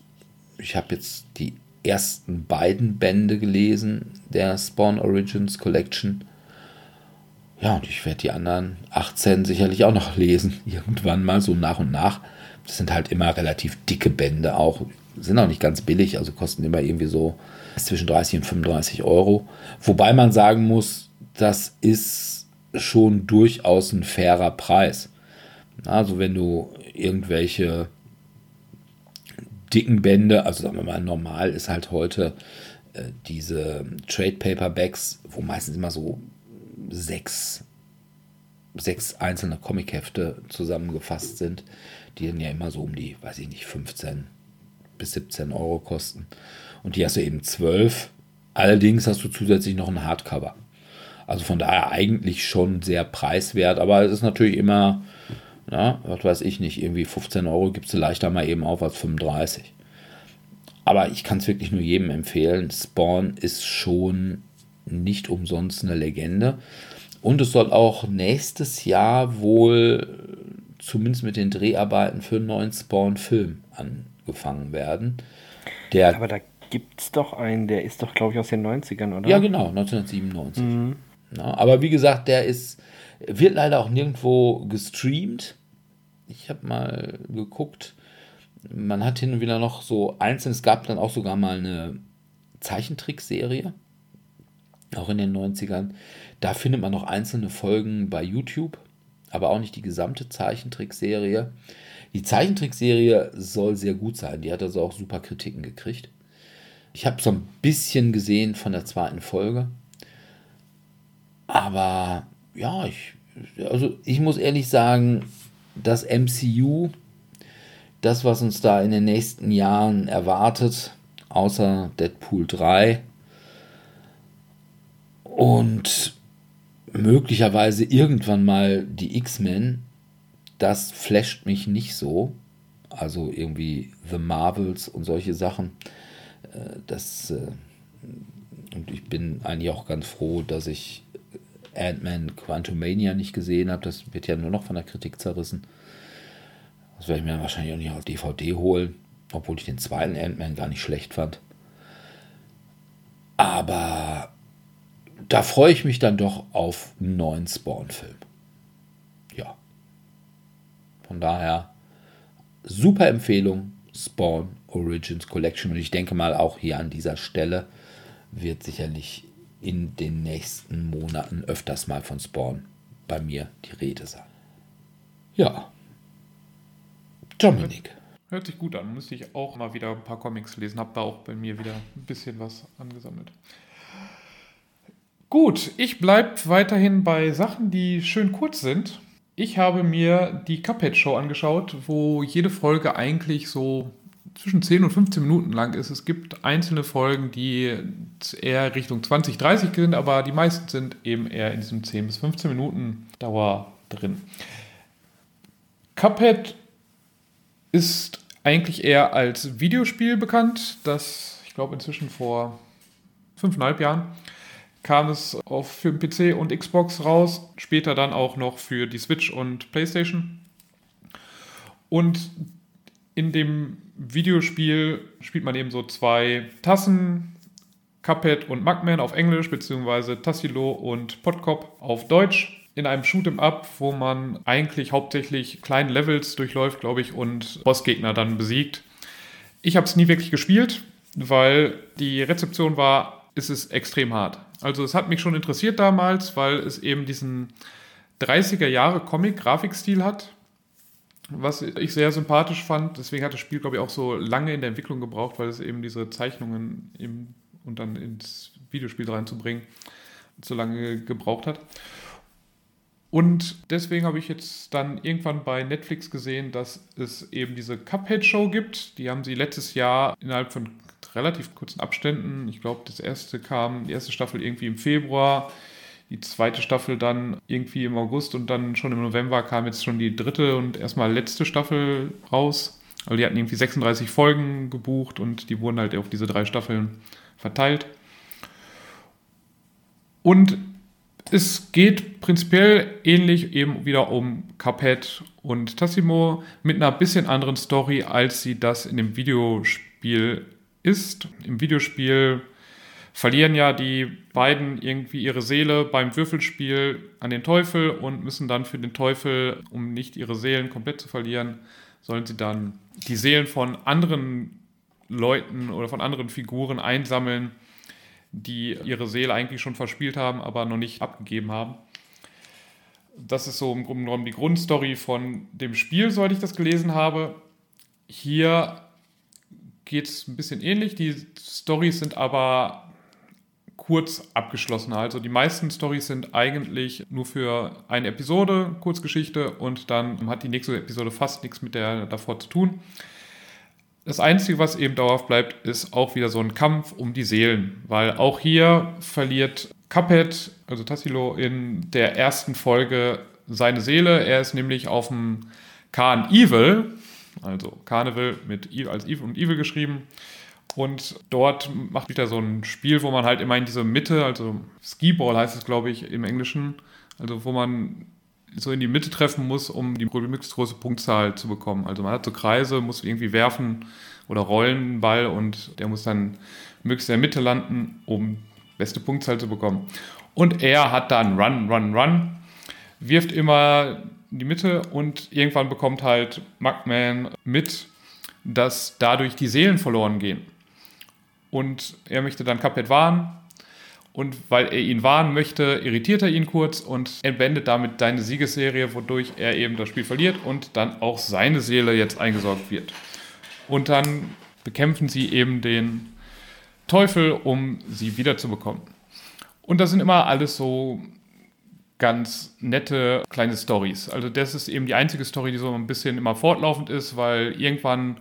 ich habe jetzt die ersten beiden Bände gelesen der Spawn Origins Collection. Ja, und ich werde die anderen 18 sicherlich auch noch lesen, irgendwann mal so nach und nach. Das sind halt immer relativ dicke Bände auch, sind auch nicht ganz billig, also kosten immer irgendwie so zwischen 30 und 35 Euro. Wobei man sagen muss, das ist schon durchaus ein fairer Preis. Also wenn du irgendwelche dicken Bände, also sagen wir mal, normal ist halt heute äh, diese Trade Paperbacks, wo meistens immer so sechs, sechs einzelne Comichefte zusammengefasst sind, die dann ja immer so um die, weiß ich nicht, 15 bis 17 Euro kosten. Und die hast du eben 12. Allerdings hast du zusätzlich noch ein Hardcover. Also von daher eigentlich schon sehr preiswert, aber es ist natürlich immer, na, was weiß ich nicht, irgendwie 15 Euro gibst du leichter mal eben auf als 35. Aber ich kann es wirklich nur jedem empfehlen. Spawn ist schon nicht umsonst eine Legende. Und es soll auch nächstes Jahr wohl zumindest mit den Dreharbeiten für einen neuen Spawn-Film angefangen werden. Der, Aber da gibt es doch einen, der ist doch, glaube ich, aus den 90ern, oder? Ja, genau, 1997. Mhm. Ja, aber wie gesagt, der ist, wird leider auch nirgendwo gestreamt. Ich habe mal geguckt. Man hat hin und wieder noch so einzeln, es gab dann auch sogar mal eine Zeichentrickserie, auch in den 90ern. Da findet man noch einzelne Folgen bei YouTube, aber auch nicht die gesamte Zeichentrickserie. Die Zeichentrickserie soll sehr gut sein. Die hat also auch super Kritiken gekriegt. Ich habe so ein bisschen gesehen von der zweiten Folge. Aber ja, ich, also ich muss ehrlich sagen, das MCU, das, was uns da in den nächsten Jahren erwartet, außer Deadpool 3 und möglicherweise irgendwann mal die X-Men, das flasht mich nicht so. Also irgendwie The Marvels und solche Sachen. Äh, das, äh, und ich bin eigentlich auch ganz froh, dass ich Ant-Man Quantumania nicht gesehen habe. Das wird ja nur noch von der Kritik zerrissen. Das werde ich mir wahrscheinlich auch nicht auf DVD holen, obwohl ich den zweiten Ant-Man gar nicht schlecht fand. Aber da freue ich mich dann doch auf einen neuen Spawn-Film. Ja. Von daher, super Empfehlung, Spawn Origins Collection. Und ich denke mal, auch hier an dieser Stelle wird sicherlich in den nächsten Monaten öfters mal von Spawn bei mir die Rede sein. Ja. Dominik. Hört sich gut an. Müsste ich auch mal wieder ein paar Comics lesen. Hab da auch bei mir wieder ein bisschen was angesammelt. Gut, ich bleibe weiterhin bei Sachen, die schön kurz sind. Ich habe mir die Cuphead Show angeschaut, wo jede Folge eigentlich so zwischen 10 und 15 Minuten lang ist. Es gibt einzelne Folgen, die eher Richtung 20, 30 sind, aber die meisten sind eben eher in diesem 10 bis 15 Minuten Dauer drin. Cuphead ist eigentlich eher als Videospiel bekannt, das ich glaube inzwischen vor fünfeinhalb Jahren kam es auf für den PC und Xbox raus, später dann auch noch für die Switch und PlayStation. Und in dem Videospiel spielt man eben so zwei Tassen, Cuphead und Mugman auf Englisch, beziehungsweise Tassilo und Podkop auf Deutsch. In einem Shoot'em Up, wo man eigentlich hauptsächlich kleine Levels durchläuft, glaube ich, und Bossgegner dann besiegt. Ich habe es nie wirklich gespielt, weil die Rezeption war, es ist extrem hart. Also es hat mich schon interessiert damals, weil es eben diesen 30er Jahre Comic-Grafikstil hat, was ich sehr sympathisch fand. Deswegen hat das Spiel, glaube ich, auch so lange in der Entwicklung gebraucht, weil es eben diese Zeichnungen im, und dann ins Videospiel reinzubringen so lange gebraucht hat. Und deswegen habe ich jetzt dann irgendwann bei Netflix gesehen, dass es eben diese Cuphead-Show gibt. Die haben sie letztes Jahr innerhalb von relativ kurzen Abständen, ich glaube, das erste kam, die erste Staffel irgendwie im Februar, die zweite Staffel dann irgendwie im August und dann schon im November kam jetzt schon die dritte und erstmal letzte Staffel raus. Also die hatten irgendwie 36 Folgen gebucht und die wurden halt auf diese drei Staffeln verteilt. Und es geht prinzipiell ähnlich eben wieder um Cuphead und Tassimo mit einer bisschen anderen Story, als sie das in dem Videospiel ist. Im Videospiel verlieren ja die beiden irgendwie ihre Seele beim Würfelspiel an den Teufel und müssen dann für den Teufel, um nicht ihre Seelen komplett zu verlieren, sollen sie dann die Seelen von anderen Leuten oder von anderen Figuren einsammeln, die ihre Seele eigentlich schon verspielt haben, aber noch nicht abgegeben haben. Das ist so im Grunde genommen die Grundstory von dem Spiel, soweit ich das gelesen habe. Hier geht es ein bisschen ähnlich. Die Stories sind aber kurz abgeschlossen. Also die meisten Stories sind eigentlich nur für eine Episode, Kurzgeschichte, und dann hat die nächste Episode fast nichts mit der davor zu tun. Das Einzige, was eben dauerhaft bleibt, ist auch wieder so ein Kampf um die Seelen, weil auch hier verliert Cuphead, also Tassilo, in der ersten Folge seine Seele. Er ist nämlich auf dem Khan Evil, also Carnival mit als Evil und Evil geschrieben, und dort macht wieder so ein Spiel, wo man halt immer in diese Mitte, also Skiball heißt es, glaube ich, im Englischen, also wo man so in die Mitte treffen muss, um die möglichst große Punktzahl zu bekommen. Also man hat so Kreise, muss irgendwie werfen oder rollen einen Ball und der muss dann möglichst in der Mitte landen, um beste Punktzahl zu bekommen. Und er hat dann Run, Run, Run, wirft immer in die Mitte und irgendwann bekommt halt Mugman mit, dass dadurch die Seelen verloren gehen und er möchte dann Cuphead warnen. Und weil er ihn warnen möchte, irritiert er ihn kurz und entwendet damit seine Siegesserie, wodurch er eben das Spiel verliert und dann auch seine Seele jetzt eingesorgt wird. Und dann bekämpfen sie eben den Teufel, um sie wiederzubekommen. Und das sind immer alles so ganz nette kleine Stories. Also das ist eben die einzige Story, die so ein bisschen immer fortlaufend ist, weil irgendwann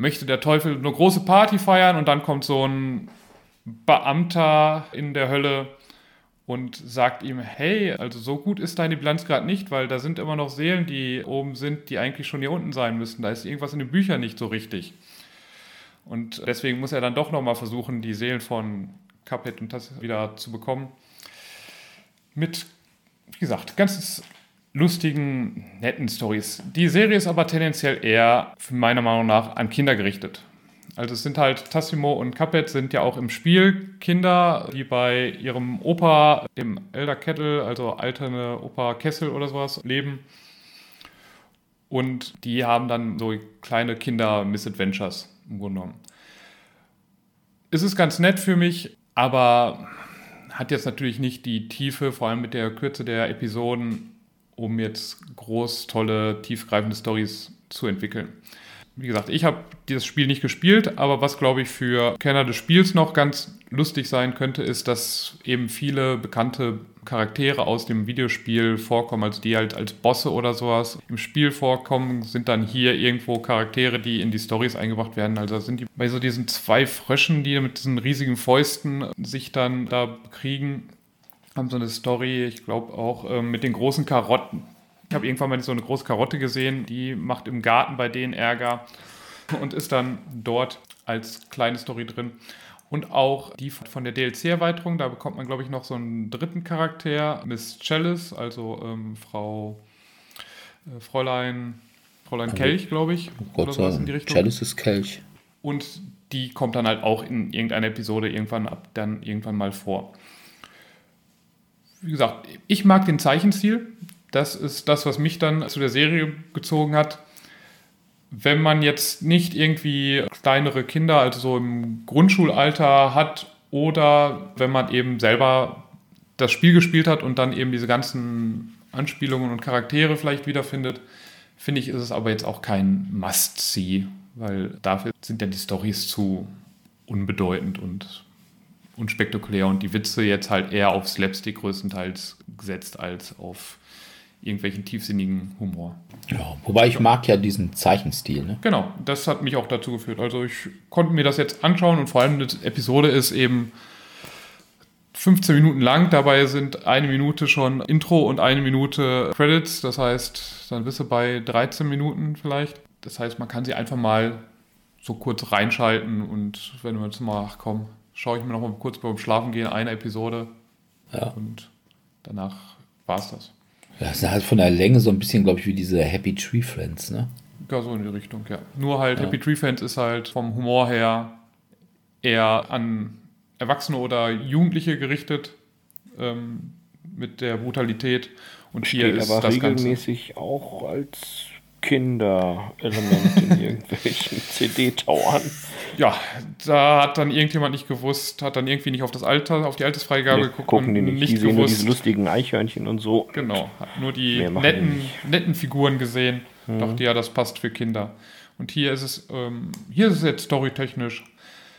möchte der Teufel eine große Party feiern und dann kommt so ein Beamter in der Hölle und sagt ihm, hey, also so gut ist deine Bilanz gerade nicht, weil da sind immer noch Seelen, die oben sind, die eigentlich schon hier unten sein müssten. Da ist irgendwas in den Büchern nicht so richtig. Und deswegen muss er dann doch nochmal versuchen, die Seelen von Cuphead und das wieder zu bekommen. Mit, wie gesagt, ganzes lustigen, netten Stories. Die Serie ist aber tendenziell eher, meiner Meinung nach, an Kinder gerichtet. Also es sind halt Tassimo und Cuphead sind ja auch im Spiel Kinder, die bei ihrem Opa, dem Elder Kettle, also alterne Opa Kessel oder sowas, leben. Und die haben dann so kleine Kinder-Misadventures im Grunde genommen. Es ist ganz nett für mich, aber hat jetzt natürlich nicht die Tiefe, vor allem mit der Kürze der Episoden, um jetzt groß, tolle, tiefgreifende Stories zu entwickeln. Wie gesagt, ich habe dieses Spiel nicht gespielt, aber was glaube ich für Kenner des Spiels noch ganz lustig sein könnte, ist, dass eben viele bekannte Charaktere aus dem Videospiel vorkommen, also die halt als Bosse oder sowas im Spiel vorkommen, sind dann hier irgendwo Charaktere, die in die Stories eingebracht werden. Also sind die bei so diesen zwei Fröschen, die mit diesen riesigen Fäusten sich dann da kriegen, haben so eine Story, ich glaube auch ähm, mit den großen Karotten. Ich habe irgendwann mal so eine große Karotte gesehen, die macht im Garten bei denen Ärger und ist dann dort als kleine Story drin. Und auch die von der DLC-Erweiterung, da bekommt man, glaube ich, noch so einen dritten Charakter, Miss Chalice, also ähm, Frau äh, Fräulein, Fräulein Kelch, glaube ich. Oh Gott sei Dank. Chalice ist Kelch. Und die kommt dann halt auch in irgendeiner Episode irgendwann ab, dann irgendwann mal vor wie gesagt, ich mag den Zeichenstil. Das ist das, was mich dann zu der Serie gezogen hat. Wenn man jetzt nicht irgendwie kleinere Kinder, also so im Grundschulalter hat, oder wenn man eben selber das Spiel gespielt hat und dann eben diese ganzen Anspielungen und Charaktere vielleicht wiederfindet, finde ich, ist es aber jetzt auch kein Must-See, weil dafür sind ja die Stories zu unbedeutend und unspektakulär und die Witze jetzt halt eher auf Slapstick größtenteils gesetzt als auf irgendwelchen tiefsinnigen Humor. Ja, wobei ich mag ja diesen Zeichenstil. Ne? Genau, das hat mich auch dazu geführt. Also ich konnte mir das jetzt anschauen und vor allem die Episode ist eben 15 Minuten lang. Dabei sind eine Minute schon Intro und eine Minute Credits. Das heißt, dann bist du bei 13 Minuten vielleicht. Das heißt, man kann sie einfach mal so kurz reinschalten und wenn du jetzt mal, ach komm, schaue ich mir noch mal kurz beim Schlafengehen eine Episode. Ja. Und danach war es das. Ja, das ist halt von der Länge so ein bisschen, glaube ich, wie diese Happy Tree Friends, ne? Ja, so in die Richtung, ja. Nur halt, ja. Happy Tree Friends ist halt vom Humor her eher an Erwachsene oder Jugendliche gerichtet ähm, mit der Brutalität. Und Steht hier ist aber das regelmäßig Ganze. auch als Kinderelement in irgendwelchen CD-Tauern. ja, da hat dann irgendjemand nicht gewusst, hat dann irgendwie nicht auf das Alter, auf die Altersfreigabe Nee, geguckt gucken und die nicht, nicht die sehen nur gewusst. diese lustigen Eichhörnchen und so. Genau, hat nur die netten, netten Figuren gesehen. Dachte ja, das passt für Kinder. Und hier ist es, ähm, hier ist es jetzt storytechnisch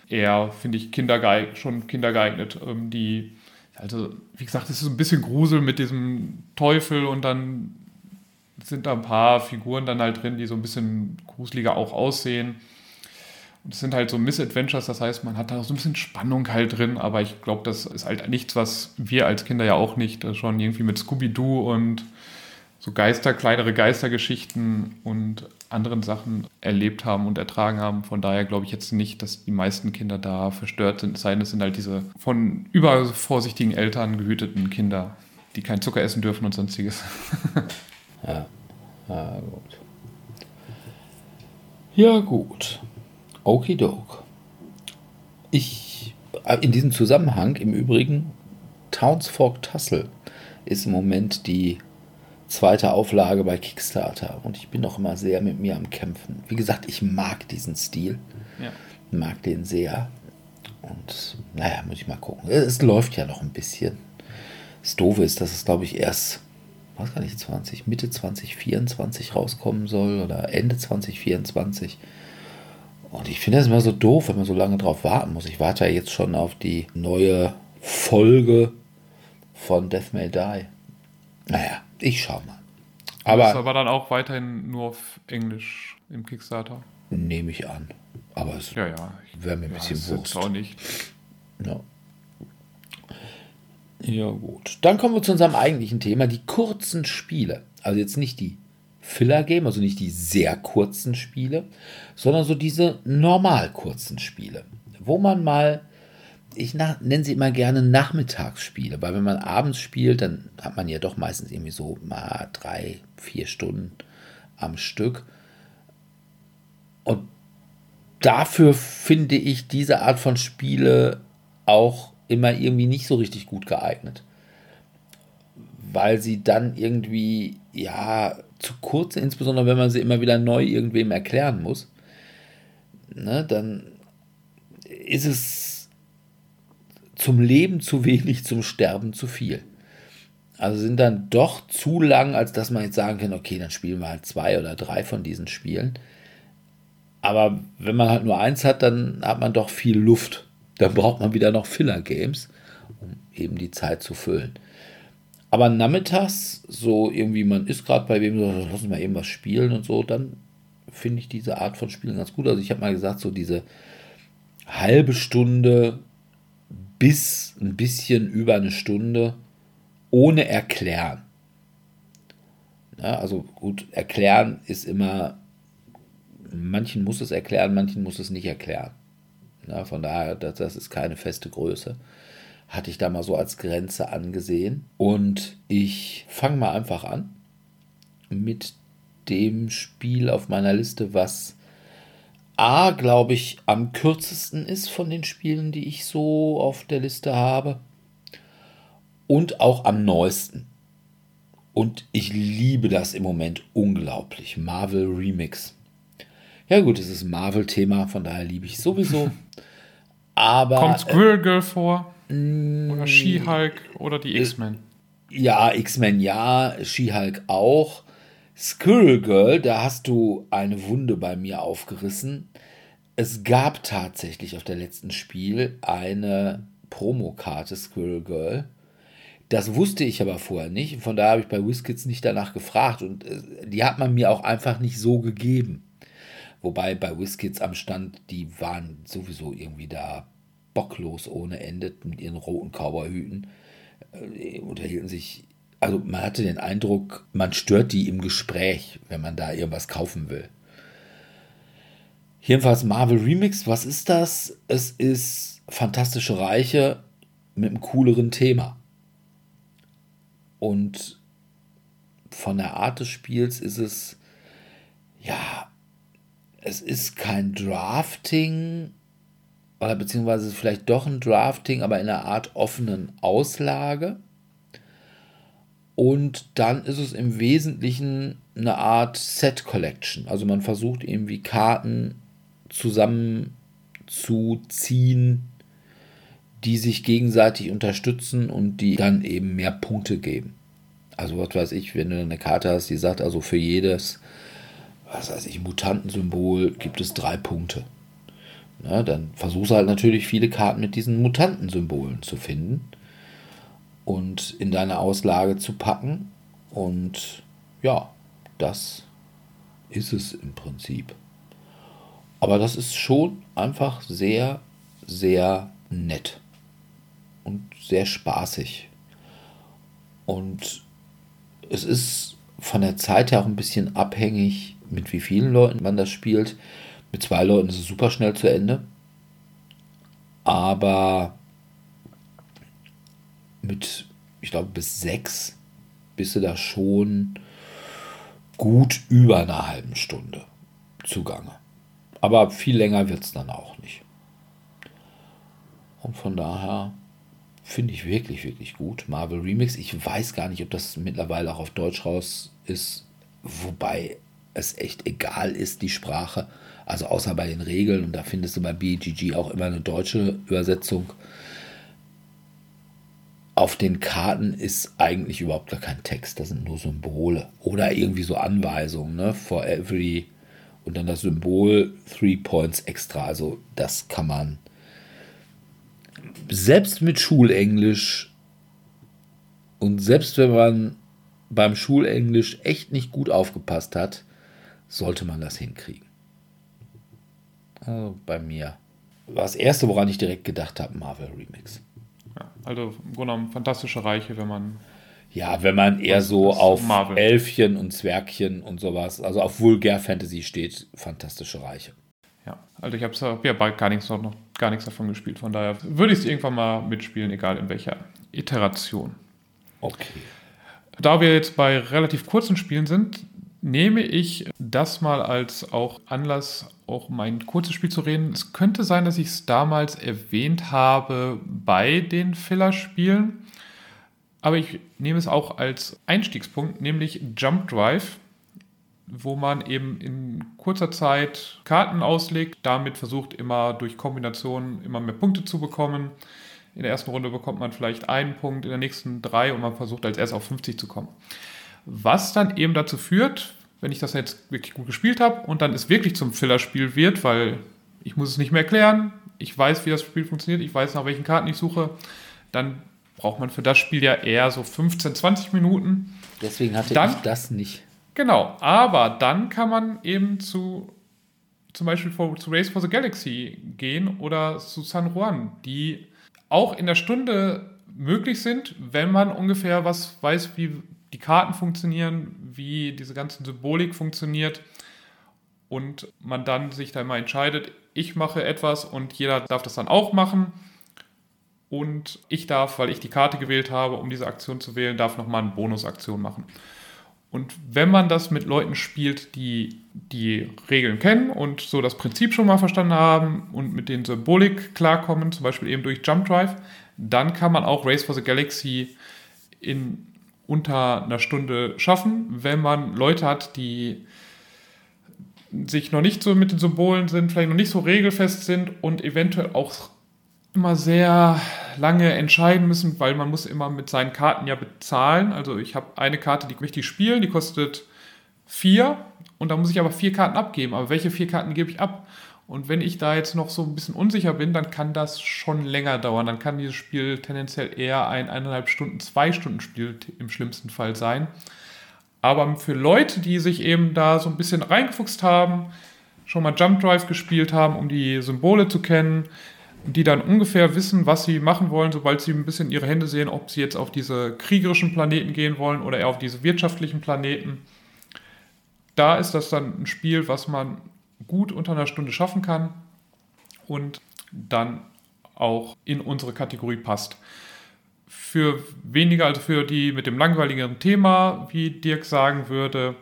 eher, finde ich, kindergeeignet, schon kindergeeignet. Ähm, die, also, wie gesagt, es ist ein bisschen Grusel mit diesem Teufel und dann sind da ein paar Figuren dann halt drin, die so ein bisschen gruseliger auch aussehen. Und es sind halt so Misadventures, das heißt, man hat da so ein bisschen Spannung halt drin, aber ich glaube, das ist halt nichts, was wir als Kinder ja auch nicht äh, schon irgendwie mit Scooby-Doo und so Geister, kleinere Geistergeschichten und anderen Sachen erlebt haben und ertragen haben. Von daher glaube ich jetzt nicht, dass die meisten Kinder da verstört sind. Es sei denn, es sind halt diese von übervorsichtigen Eltern gehüteten Kinder, die kein Zucker essen dürfen und sonstiges. Ja, gut. Ja, gut. Okidok. Ich, äh, in diesem Zusammenhang im Übrigen, Townsfolk Tassel ist im Moment die zweite Auflage bei Kickstarter und ich bin noch immer sehr mit mir am Kämpfen. Wie gesagt, ich mag diesen Stil, ja. mag den sehr und naja, muss ich mal gucken. Es läuft ja noch ein bisschen. Das Doofe ist, dass es glaube ich erst weiß gar nicht, 20, Mitte 2024 rauskommen soll oder Ende 2024. Und ich finde das immer so doof, wenn man so lange drauf warten muss. Ich warte ja jetzt schon auf die neue Folge von Death May Die. Naja, ich schau mal. ist Aber aber dann auch weiterhin nur auf Englisch im Kickstarter. nehme ich an. Aber es Ja, ja. wäre mir ein Ja, bisschen Wurst. auch nicht. Ja. Ja, gut. Dann kommen wir zu unserem eigentlichen Thema, die kurzen Spiele. Also jetzt nicht die Filler-Game, also nicht die sehr kurzen Spiele, sondern so diese normal kurzen Spiele, wo man mal, ich nenne sie immer gerne Nachmittagsspiele, weil wenn man abends spielt, dann hat man ja doch meistens irgendwie so mal drei, vier Stunden am Stück. Und dafür finde ich diese Art von Spiele auch immer irgendwie nicht so richtig gut geeignet. Weil sie dann irgendwie, ja, zu kurz, insbesondere wenn man sie immer wieder neu irgendwem erklären muss, ne, dann ist es zum Leben zu wenig, zum Sterben zu viel. Also sind dann doch zu lang, als dass man jetzt sagen kann, okay, dann spielen wir halt zwei oder drei von diesen Spielen. Aber wenn man halt nur eins hat, dann hat man doch viel Luft. Dann braucht man wieder noch Filler-Games, um eben die Zeit zu füllen. Aber nachmittags, so irgendwie, man ist gerade bei wem, so, lass uns mal eben was spielen und so, dann finde ich diese Art von Spielen ganz gut. Also ich habe mal gesagt, so diese halbe Stunde bis ein bisschen über eine Stunde ohne Erklären. Ja, also gut, erklären ist immer, manchen muss es erklären, manchen muss es nicht erklären. Ja, von daher, das, das ist keine feste Größe. Hatte ich da mal so als Grenze angesehen. Und ich fange mal einfach an mit dem Spiel auf meiner Liste, was A, glaube ich, am kürzesten ist von den Spielen, die ich so auf der Liste habe. Und auch am neuesten. Und ich liebe das im Moment unglaublich. Marvel Remix. Ja gut, es ist ein Marvel-Thema, von daher liebe ich sowieso. Aber Kommt Squirrel Girl vor? Mm, Oder She-Hulk oder die X-Men? ja, X-Men ja, She-Hulk auch. Squirrel Girl, da hast du eine Wunde bei mir aufgerissen. Es gab tatsächlich auf der letzten Spiel eine Promokarte Squirrel Girl. Das wusste ich aber vorher nicht. Von daher habe ich bei WizKids nicht danach gefragt. Und äh, die hat man mir auch einfach nicht so gegeben. Wobei bei WizKids am Stand, die waren sowieso irgendwie da bocklos ohne Ende mit ihren roten Cowboyhüten. Äh, unterhielten sich. Also man hatte den Eindruck, man stört die im Gespräch, wenn man da irgendwas kaufen will. Jedenfalls Marvel Remix, was ist das? Es ist Fantastische Reiche mit einem cooleren Thema. Und von der Art des Spiels ist es, ja, es ist kein Drafting, oder beziehungsweise vielleicht doch ein Drafting, aber in einer Art offenen Auslage. Und dann ist es im Wesentlichen eine Art Set Collection. Also man versucht irgendwie Karten zusammen zu ziehen, die sich gegenseitig unterstützen und die dann eben mehr Punkte geben. Also was weiß ich, wenn du eine Karte hast, die sagt also für jedes, was weiß ich, Mutantensymbol gibt es drei Punkte. Na, dann versuchst du halt natürlich viele Karten mit diesen Mutantensymbolen zu finden und in deine Auslage zu packen. Und ja, das ist es im Prinzip. Aber das ist schon einfach sehr, sehr nett und sehr spaßig. Und es ist von der Zeit her auch ein bisschen abhängig, mit wie vielen Leuten man das spielt. Mit zwei Leuten ist es super schnell zu Ende. Aber mit, ich glaube, bis sechs bist du da schon gut über einer halben Stunde zugange. Aber viel länger wird es dann auch nicht. Und von daher finde ich wirklich, wirklich gut. Marvel Remix. Ich weiß gar nicht, ob das mittlerweile auch auf Deutsch raus ist. Wobei es echt egal ist, die Sprache. Also außer bei den Regeln. Und da findest du bei BGG auch immer eine deutsche Übersetzung. Auf den Karten ist eigentlich überhaupt gar kein Text. Das sind nur Symbole. Oder irgendwie so Anweisungen. Ne? For every. Und dann das Symbol Three Points extra. Also das kann man selbst mit Schulenglisch und selbst wenn man beim Schulenglisch echt nicht gut aufgepasst hat, sollte man das hinkriegen. Also bei mir war das erste, woran ich direkt gedacht habe, Marvel Remix. Ja, also im Grunde genommen fantastische Reiche, wenn man. Ja, wenn man eher so auf Marvel. Elfchen und Zwergchen und sowas, also auf Vulgär Fantasy steht, fantastische Reiche. Ja, also ich habe hab ja bald gar nichts, noch gar nichts davon gespielt. Von daher würde ich es irgendwann mal mitspielen, egal in welcher Iteration. Okay. Da wir jetzt bei relativ kurzen Spielen sind, nehme ich das mal als auch Anlass, auch mein kurzes Spiel zu reden. Es könnte sein, dass ich es damals erwähnt habe bei den Filler-Spielen. Aber ich nehme es auch als Einstiegspunkt, nämlich Jump Drive wo man eben in kurzer Zeit Karten auslegt, damit versucht immer durch Kombinationen immer mehr Punkte zu bekommen. In der ersten Runde bekommt man vielleicht einen Punkt, in der nächsten drei und man versucht als erst auf 50 zu kommen. Was dann eben dazu führt, wenn ich das jetzt wirklich gut gespielt habe und dann es wirklich zum Fillerspiel wird, weil ich muss es nicht mehr erklären, ich weiß, wie das Spiel funktioniert, ich weiß, nach welchen Karten ich suche, dann braucht man für das Spiel ja eher so 15, 20 Minuten. Deswegen hatte dann, ich das nicht. Genau, aber dann kann man eben zu zum Beispiel for, zu Race for the Galaxy gehen oder zu San Juan, die auch in der Stunde möglich sind, wenn man ungefähr was weiß, wie die Karten funktionieren, wie diese ganze Symbolik funktioniert und man dann sich da mal entscheidet, ich mache etwas und jeder darf das dann auch machen und ich darf, weil ich die Karte gewählt habe, um diese Aktion zu wählen, darf nochmal eine Bonusaktion machen. Und wenn man das mit Leuten spielt, die die Regeln kennen und so das Prinzip schon mal verstanden haben und mit den Symbolik klarkommen, zum Beispiel eben durch Jump Drive, dann kann man auch Race for the Galaxy in unter einer Stunde schaffen. Wenn man Leute hat, die sich noch nicht so mit den Symbolen sind, vielleicht noch nicht so regelfest sind und eventuell auch immer sehr lange entscheiden müssen, weil man muss immer mit seinen Karten ja bezahlen. Also ich habe eine Karte, die möchte ich spielen, die kostet vier und da muss ich aber vier Karten abgeben. Aber welche vier Karten gebe ich ab? Und wenn ich da jetzt noch so ein bisschen unsicher bin, dann kann das schon länger dauern. Dann kann dieses Spiel tendenziell eher ein eineinhalb Stunden, zwei Stunden Spiel im schlimmsten Fall sein. Aber für Leute, die sich eben da so ein bisschen reingefuchst haben, schon mal Jump Drive gespielt haben, um die Symbole zu kennen, die dann ungefähr wissen, was sie machen wollen, sobald sie ein bisschen ihre Hände sehen, ob sie jetzt auf diese kriegerischen Planeten gehen wollen oder eher auf diese wirtschaftlichen Planeten. Da ist das dann ein Spiel, was man gut unter einer Stunde schaffen kann und dann auch in unsere Kategorie passt. Für weniger, also für die mit dem langweiligeren Thema, wie Dirk sagen würde,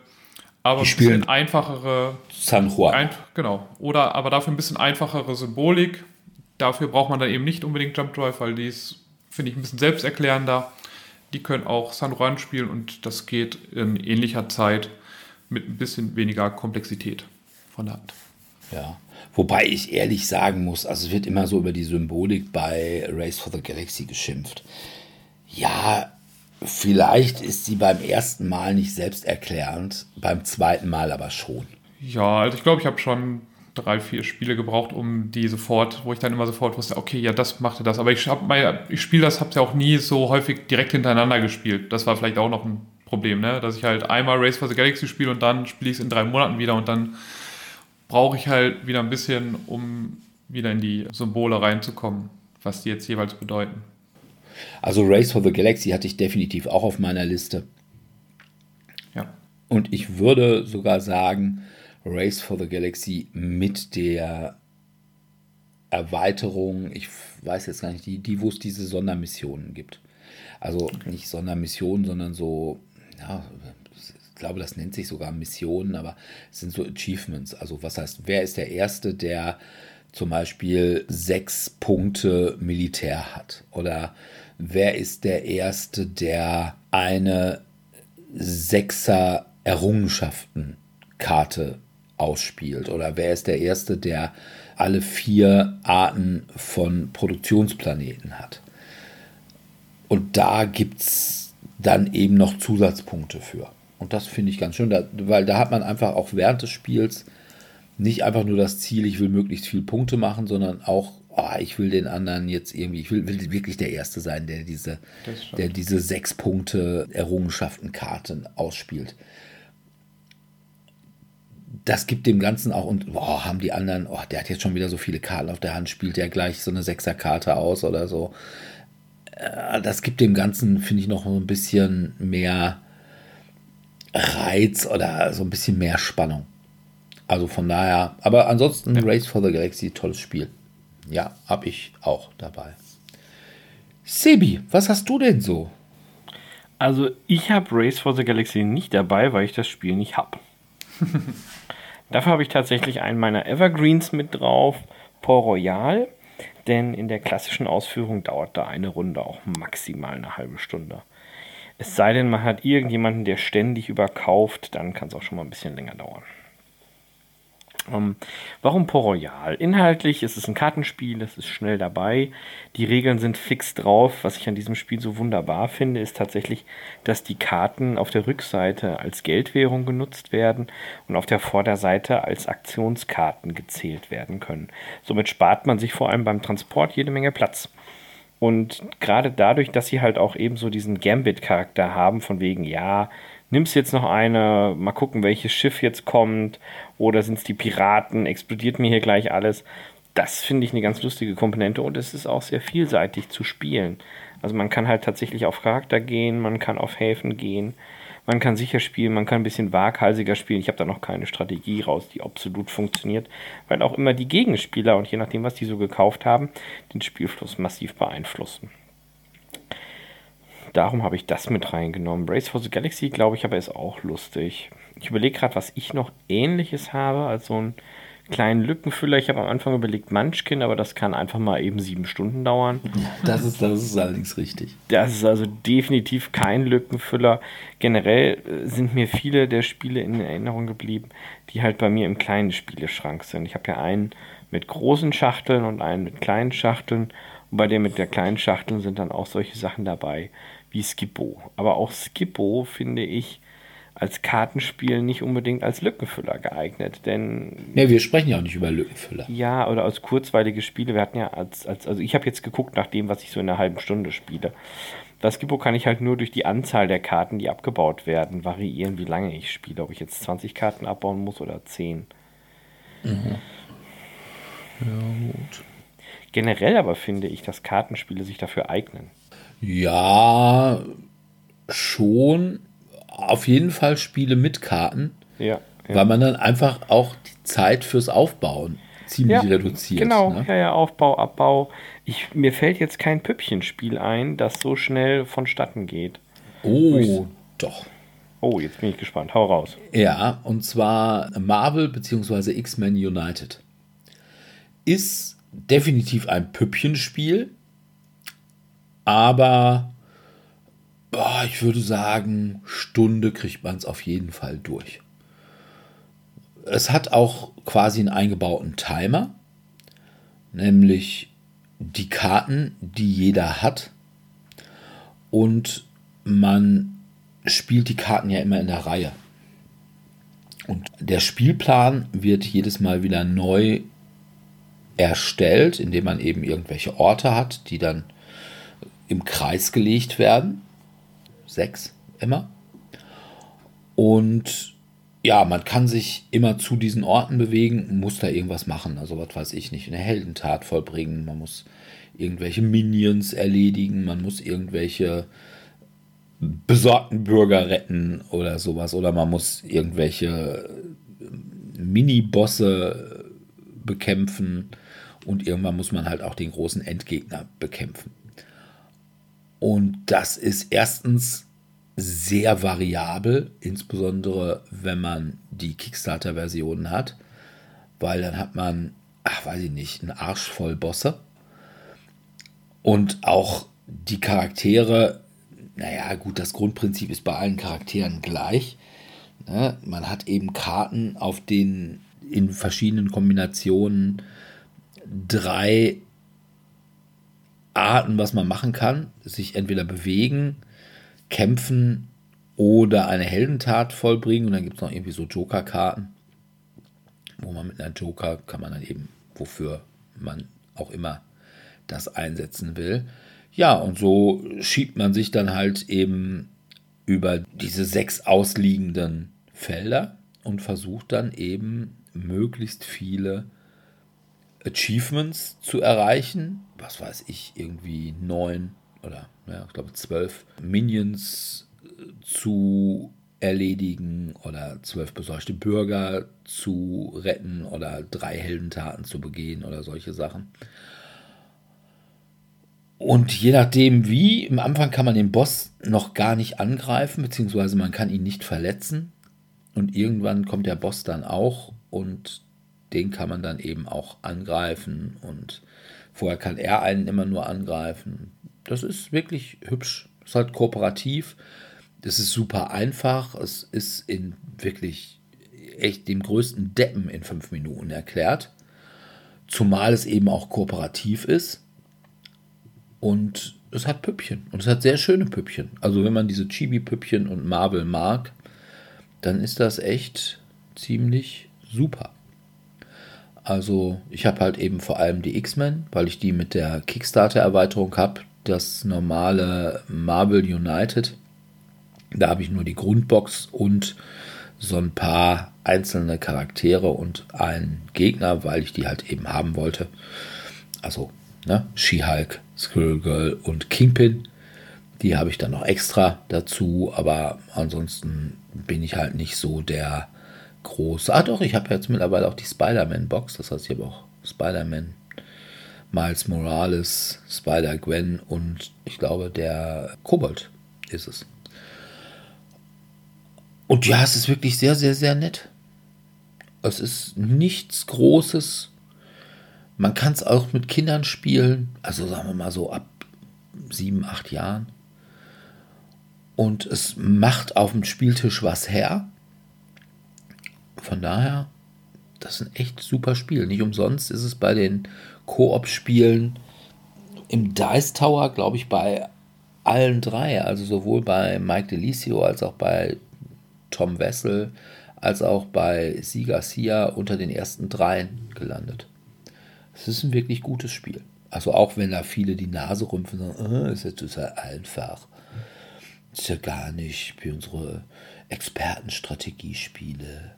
aber die ein bisschen einfachere San Juan. Ein, genau. Oder aber dafür ein bisschen einfachere Symbolik, Dafür braucht man dann eben nicht unbedingt Jump Drive, weil die ist, finde ich, ein bisschen selbsterklärender. Die können auch San Juan spielen und das geht in ähnlicher Zeit mit ein bisschen weniger Komplexität von der Hand. Ja. Wobei ich ehrlich sagen muss, also es wird immer so über die Symbolik bei Race for the Galaxy geschimpft. Ja, vielleicht ist sie beim ersten Mal nicht selbsterklärend, beim zweiten Mal aber schon. Ja, also ich glaube, ich habe schon drei, vier Spiele gebraucht, um die sofort, wo ich dann immer sofort wusste, okay, ja, das machte das. Aber ich, ich spiele das, habe es ja auch nie so häufig direkt hintereinander gespielt. Das war vielleicht auch noch ein Problem, ne? dass ich halt einmal Race for the Galaxy spiele und dann spiele ich es in drei Monaten wieder und dann brauche ich halt wieder ein bisschen, um wieder in die Symbole reinzukommen, was die jetzt jeweils bedeuten. Also Race for the Galaxy hatte ich definitiv auch auf meiner Liste. Ja. Und ich würde sogar sagen, Race for the Galaxy mit der Erweiterung, ich weiß jetzt gar nicht, die, die wo es diese Sondermissionen gibt. Also okay. nicht Sondermissionen, sondern so, ja, glaube, das nennt sich sogar Missionen, aber es sind so Achievements. Also was heißt, wer ist der Erste, der zum Beispiel sechs Punkte Militär hat? Oder wer ist der Erste, der eine Sechser Errungenschaften-Karte ausspielt? Oder wer ist der Erste, der alle vier Arten von Produktionsplaneten hat? Und da gibt es dann eben noch Zusatzpunkte für. Und das finde ich ganz schön, da, weil da hat man einfach auch während des Spiels nicht einfach nur das Ziel, ich will möglichst viele Punkte machen, sondern auch, oh, ich will den anderen jetzt irgendwie, ich will, will wirklich der Erste sein, der diese, der diese sechs Punkte Errungenschaftenkarten ausspielt das gibt dem Ganzen auch, und boah, haben die anderen, oh, der hat jetzt schon wieder so viele Karten auf der Hand, spielt der gleich so eine Sechserkarte aus oder so. Äh, das gibt dem Ganzen, finde ich, noch ein bisschen mehr Reiz oder so ein bisschen mehr Spannung. Also von daher, aber ansonsten ja. Race for the Galaxy, tolles Spiel. Ja, habe ich auch dabei. Sebi, was hast du denn so? Also ich habe Race for the Galaxy nicht dabei, weil ich das Spiel nicht habe. Dafür habe ich tatsächlich einen meiner Evergreens mit drauf, Port Royal. Denn in der klassischen Ausführung dauert da eine Runde auch maximal eine halbe Stunde. Es sei denn, man hat irgendjemanden, der ständig überkauft, dann kann es auch schon mal ein bisschen länger dauern. Ähm, warum Port Royal? Inhaltlich ist es ein Kartenspiel, es ist schnell dabei. Die Regeln sind fix drauf. Was ich an diesem Spiel so wunderbar finde, ist tatsächlich, dass die Karten auf der Rückseite als Geldwährung genutzt werden und auf der Vorderseite als Aktionskarten gezählt werden können. Somit spart man sich vor allem beim Transport jede Menge Platz. Und gerade dadurch, dass sie halt auch eben so diesen Gambit-Charakter haben, von wegen, ja, nimmst jetzt noch eine, mal gucken, welches Schiff jetzt kommt, oder sind es die Piraten, explodiert mir hier gleich alles. Das finde ich eine ganz lustige Komponente und es ist auch sehr vielseitig zu spielen. Also man kann halt tatsächlich auf Charakter gehen, man kann auf Häfen gehen, man kann sicher spielen, man kann ein bisschen waghalsiger spielen. Ich habe da noch keine Strategie raus, die absolut funktioniert, weil auch immer die Gegenspieler und je nachdem, was die so gekauft haben, den Spielfluss massiv beeinflussen. Darum habe ich das mit reingenommen. Race for the Galaxy, glaube ich, aber ist auch lustig. Ich überlege gerade, was ich noch ähnliches habe als so einen kleinen Lückenfüller. Ich habe am Anfang überlegt Munchkin, aber das kann einfach mal eben sieben Stunden dauern. Das ist, das ist allerdings richtig. Das ist also definitiv kein Lückenfüller. Generell äh, sind mir viele der Spiele in Erinnerung geblieben, die halt bei mir im kleinen Spieleschrank sind. Ich habe ja einen mit großen Schachteln und einen mit kleinen Schachteln. Und bei dem mit der kleinen Schachtel sind dann auch solche Sachen dabei wie Skippo. Aber auch Skippo finde ich als Kartenspiel nicht unbedingt als Lückenfüller geeignet, denn... Ja, wir sprechen ja auch nicht über Lückenfüller. Ja, oder als kurzweilige Spiele. Wir hatten ja als, als also ich habe jetzt geguckt nach dem, was ich so in einer halben Stunde spiele. Das Skippo kann ich halt nur durch die Anzahl der Karten, die abgebaut werden, variieren, wie lange ich spiele. Ob ich jetzt 20 Karten abbauen muss oder 10. Mhm. Ja, gut. Generell aber finde ich, dass Kartenspiele sich dafür eignen. Ja, schon. Auf jeden Fall Spiele mit Karten. Ja. ja. Weil man dann einfach auch die Zeit fürs Aufbauen ziemlich ja, reduziert. Genau, ne? ja, ja, Aufbau, Abbau. Ich, mir fällt jetzt kein Püppchenspiel ein, das so schnell vonstatten geht. Oh, doch. Oh, jetzt bin ich gespannt. Hau raus. Ja, und zwar Marvel bzw. X-Men United. Ist definitiv ein Püppchenspiel, aber oh, ich würde sagen, Stunde kriegt man es auf jeden Fall durch. es hat auch quasi einen eingebauten Timer, nämlich die Karten, die jeder hat. Und man spielt die Karten ja immer in der Reihe. Und der Spielplan wird jedes Mal wieder neu erstellt, indem man eben irgendwelche Orte hat, die dann im Kreis gelegt werden. Sechs immer. Und ja, man kann sich immer zu diesen Orten bewegen, muss da irgendwas machen. Also, was weiß ich nicht, eine Heldentat vollbringen. Man muss irgendwelche Minions erledigen, man muss irgendwelche besorgten Bürger retten oder sowas. Oder man muss irgendwelche Mini-Bosse bekämpfen und irgendwann muss man halt auch den großen Endgegner bekämpfen. Und das ist erstens sehr variabel, insbesondere wenn man die Kickstarter-Versionen hat, weil dann hat man, ach weiß ich nicht, einen Arsch voll Bosse. Und auch die Charaktere naja, gut, das Grundprinzip ist bei allen Charakteren gleich. Ne? Man hat eben Karten, auf denen in verschiedenen Kombinationen drei Arten, was man machen kann. Sich entweder bewegen, kämpfen oder eine Heldentat vollbringen. Und dann gibt es noch irgendwie so Joker-Karten, wo man mit einer Joker kann man dann eben, wofür man auch immer das einsetzen will. Ja, und so schiebt man sich dann halt eben über diese sechs ausliegenden Felder und versucht dann eben möglichst viele Achievements zu erreichen. Was weiß ich, irgendwie neun oder ja, ich glaube zwölf Minions äh, zu erledigen oder zwölf besorgte Bürger zu retten oder drei Heldentaten zu begehen oder solche Sachen. Und je nachdem wie, im Anfang kann man den Boss noch gar nicht angreifen, beziehungsweise man kann ihn nicht verletzen. Und irgendwann kommt der Boss dann auch und den kann man dann eben auch angreifen. Und vorher kann er einen immer nur angreifen. Das ist wirklich hübsch. Es ist halt kooperativ. Das ist super einfach. Es ist in wirklich echt dem größten Deppen in fünf Minuten erklärt. Zumal es eben auch kooperativ ist. Und es hat Püppchen. Und es hat sehr schöne Püppchen. Also wenn man diese Chibi-Püppchen und Marvel mag, dann ist das echt ziemlich super. Also ich habe halt eben vor allem die X-Men, weil ich die mit der Kickstarter-Erweiterung habe. Das normale Marvel United. Da habe ich nur die Grundbox und so ein paar einzelne Charaktere und einen Gegner, weil ich die halt eben haben wollte. Also Ne? She-Hulk, Squirrel Girl und Kingpin. Die habe ich dann noch extra dazu, aber ansonsten bin ich halt nicht so der große. Ah, doch, ich habe jetzt mittlerweile auch die Spider-Man-Box. Das heißt, ich habe auch Spider-Man, Miles Morales, Spider-Gwen und ich glaube, der Kobold ist es. Und ja, es ist wirklich sehr, sehr, sehr nett. Es ist nichts Großes, man kann es auch mit Kindern spielen, also sagen wir mal so ab sieben, acht Jahren. Und es macht auf dem Spieltisch was her. Von daher, das ist ein echt super Spiel. Nicht umsonst ist es bei den Koop-Spielen im Dice Tower, glaube ich, bei allen drei, also sowohl bei Mike Delicio als auch bei Tom Wessel, als auch bei Sie Garcia unter den ersten dreien gelandet. Es ist ein wirklich gutes Spiel. Also auch wenn da viele die Nase rümpfen und sagen, oh, ist ja total einfach. Ist ja gar nicht wie unsere Expertenstrategiespiele.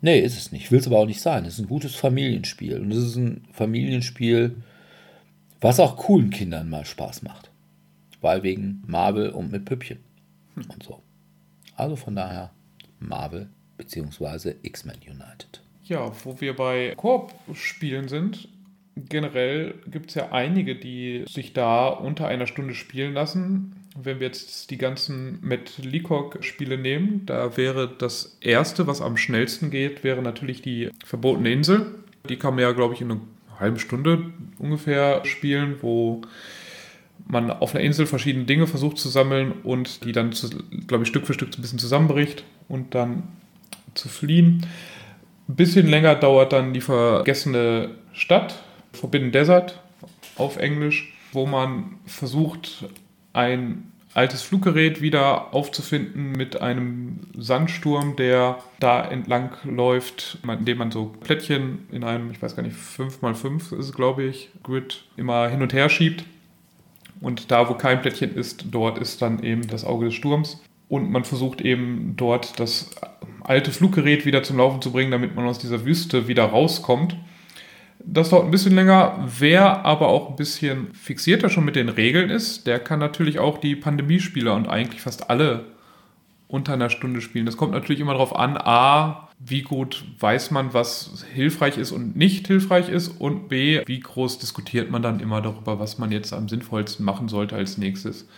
Nee, ist es nicht. Will es aber auch nicht sein. Es ist ein gutes Familienspiel. Und es ist ein Familienspiel, was auch coolen Kindern mal Spaß macht. Weil wegen Marvel und mit Püppchen und so. Also von daher Marvel bzw. X-Men United. Ja, wo wir bei Koop-Spielen sind, generell gibt es ja einige, die sich da unter einer Stunde spielen lassen. Wenn wir jetzt die ganzen Matt Leacock-Spiele nehmen, da wäre das erste, was am schnellsten geht, wäre natürlich die Verbotene Insel. Die kann man ja, glaube ich, in einer halben Stunde ungefähr spielen, wo man auf einer Insel verschiedene Dinge versucht zu sammeln und die dann, glaube ich, Stück für Stück ein bisschen zusammenbricht und dann zu fliehen. Ein bisschen länger dauert dann die vergessene Stadt, Forbidden Desert auf Englisch, wo man versucht, ein altes Fluggerät wieder aufzufinden mit einem Sandsturm, der da entlang läuft, indem man so Plättchen in einem, ich weiß gar nicht, 5x5 ist es, glaube ich, Grid immer hin und her schiebt. Und da, wo kein Plättchen ist, dort ist dann eben das Auge des Sturms. Und man versucht eben dort das alte Fluggerät wieder zum Laufen zu bringen, damit man aus dieser Wüste wieder rauskommt. Das dauert ein bisschen länger. Wer aber auch ein bisschen fixierter schon mit den Regeln ist, der kann natürlich auch die Pandemiespieler und eigentlich fast alle unter einer Stunde spielen. Das kommt natürlich immer darauf an, a, wie gut weiß man, was hilfreich ist und nicht hilfreich ist und b, wie groß diskutiert man dann immer darüber, was man jetzt am sinnvollsten machen sollte als nächstes.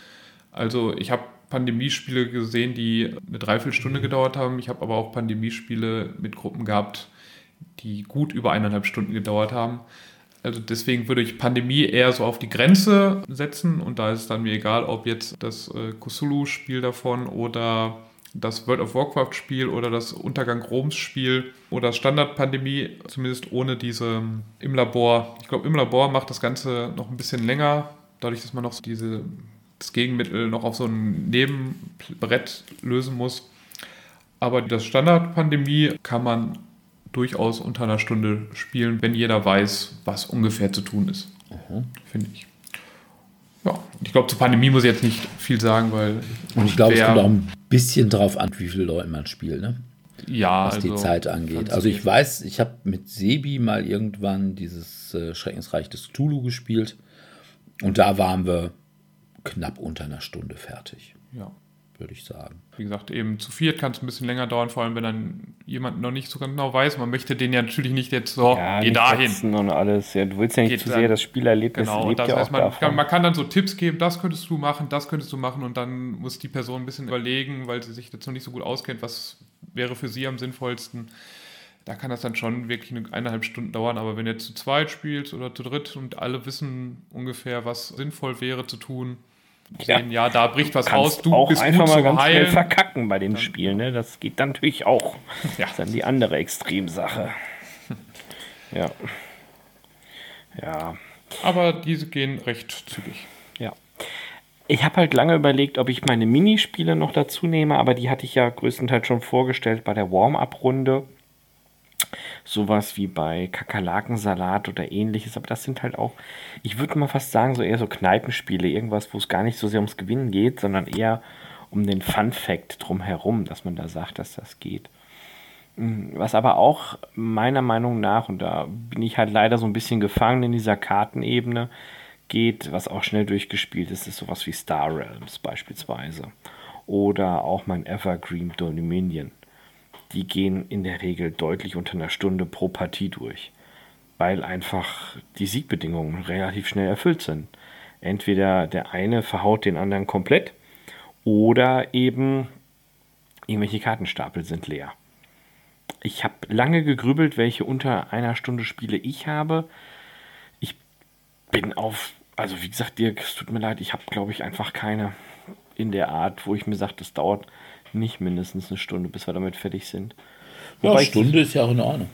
Also ich habe Pandemiespiele gesehen, die eine Dreiviertelstunde gedauert haben. Ich habe aber auch Pandemiespiele mit Gruppen gehabt, die gut über eineinhalb Stunden gedauert haben. Also deswegen würde ich Pandemie eher so auf die Grenze setzen und da ist es dann mir egal, ob jetzt das äh, Cthulhu-Spiel davon oder das World of Warcraft-Spiel oder das Untergang Roms-Spiel oder Standard-Pandemie, zumindest ohne diese im Labor. Ich glaube, im Labor macht das Ganze noch ein bisschen länger, dadurch, dass man noch diese, das Gegenmittel noch auf so einem Nebenbrett lösen muss. Aber das Standard-Pandemie kann man durchaus unter einer Stunde spielen, wenn jeder weiß, was ungefähr zu tun ist. Mhm. Finde ich. Ja, ich glaube, zur Pandemie muss ich jetzt nicht viel sagen, weil. Und ich glaube, es kommt auch ein bisschen drauf an, wie viele Leute man spielt, ne? Ja, was also, die Zeit angeht. Also ich weiß, ich habe mit Sebi mal irgendwann dieses äh, Schreckensreich des Cthulhu gespielt und da waren wir knapp unter einer Stunde fertig. Ja würde ich sagen. Wie gesagt, eben zu viert kann es ein bisschen länger dauern, vor allem wenn dann jemand noch nicht so genau weiß. Man möchte den ja natürlich nicht jetzt so, ja, geh dahin. Und alles. Ja, du willst ja nicht Geht zu sehr das Spielerlebnis genau, lebt das ja heißt, man kann, man, kann, dann so Tipps geben, das könntest du machen, das könntest du machen und dann muss die Person ein bisschen überlegen, weil sie sich jetzt noch nicht so gut auskennt, was wäre für sie am sinnvollsten. Da kann das dann schon wirklich eine eineinhalb Stunden dauern, aber wenn du jetzt zu zweit spielst oder zu dritt und alle wissen ungefähr, was sinnvoll wäre zu tun. Sehen, ja, da bricht was raus, du auch bist einfach mal ganz heilen. schnell verkacken bei den dann. Spielen. Ne? Das geht dann natürlich auch. Ja. Das ist dann die andere Extremsache. ja. Ja. Aber diese gehen recht zügig. Ja. Ich habe halt lange überlegt, ob ich meine Minispiele noch dazu nehme, aber die hatte ich ja größtenteils schon vorgestellt bei der Warm-up-Runde sowas wie bei Kakerlakensalat oder ähnliches, aber das sind halt auch, ich würde mal fast sagen, so eher so Kneipenspiele, irgendwas, wo es gar nicht so sehr ums Gewinnen geht, sondern eher um den Fun-Fact drumherum, dass man da sagt, dass das geht. Hm, was aber auch meiner Meinung nach, und da bin ich halt leider so ein bisschen gefangen in dieser Kartenebene, geht, was auch schnell durchgespielt ist, ist sowas wie Star Realms beispielsweise. Oder auch mein Evergreen Dominion die gehen in der Regel deutlich unter einer Stunde pro Partie durch, weil einfach die Siegbedingungen relativ schnell erfüllt sind. Entweder der eine verhaut den anderen komplett oder eben irgendwelche Kartenstapel sind leer. Ich habe lange gegrübelt, welche unter einer Stunde Spiele ich habe. Ich bin auf, also wie gesagt, Dirk, es tut mir leid, ich habe glaube ich einfach keine in der Art, wo ich mir sage, das dauert nicht mindestens eine Stunde, bis wir damit fertig sind. Wobei ja, Stunde ist ja auch in Ordnung.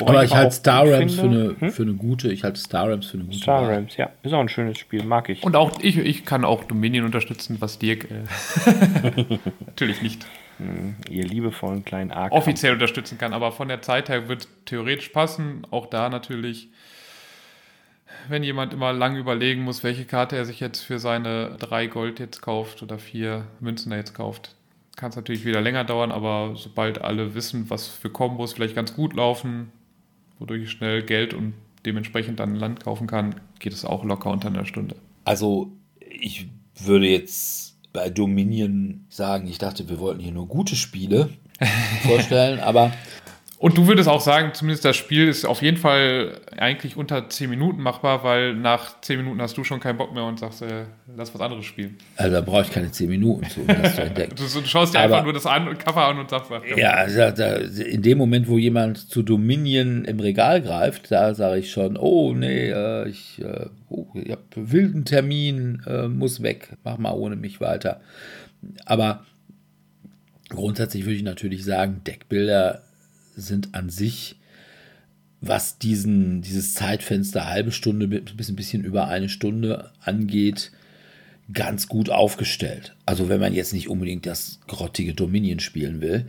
aber ich halte Star Rams für eine, hm? für eine gute, ich halte Star Rams für eine gute. Star Rams, ja, ist auch ein schönes Spiel, mag ich. Und auch ich, ich kann auch Dominion unterstützen, was Dirk äh, natürlich nicht. Hm, ihr liebevollen kleinen Arc. Offiziell unterstützen kann, aber von der Zeit her wird theoretisch passen. Auch da natürlich, wenn jemand immer lang überlegen muss, welche Karte er sich jetzt für seine drei Gold jetzt kauft oder vier Münzen er jetzt kauft, kann es natürlich wieder länger dauern, aber sobald alle wissen, was für Kombos vielleicht ganz gut laufen, wodurch ich schnell Geld und dementsprechend dann Land kaufen kann, geht es auch locker unter einer Stunde. Also ich würde jetzt bei Dominion sagen, ich dachte, wir wollten hier nur gute Spiele vorstellen, aber und du würdest auch sagen, zumindest das Spiel ist auf jeden Fall eigentlich unter 10 Minuten machbar, weil nach 10 Minuten hast du schon keinen Bock mehr und sagst, äh, lass was anderes spielen. Also da brauche ich keine 10 Minuten zu, um das zu entdecken. du, du, schaust dir Aber, einfach nur das an und Cover an und sagst was. Ja, also da, in dem Moment, wo jemand zu Dominion im Regal greift, da sage ich schon, oh nee, äh, ich, äh, oh, ich habe wilden Termin, äh, muss weg, mach mal ohne mich weiter. Aber grundsätzlich würde ich natürlich sagen, Deckbilder sind an sich, was diesen, dieses Zeitfenster halbe Stunde bis ein bisschen über eine Stunde angeht, ganz gut aufgestellt. Also wenn man jetzt nicht unbedingt das grottige Dominion spielen will,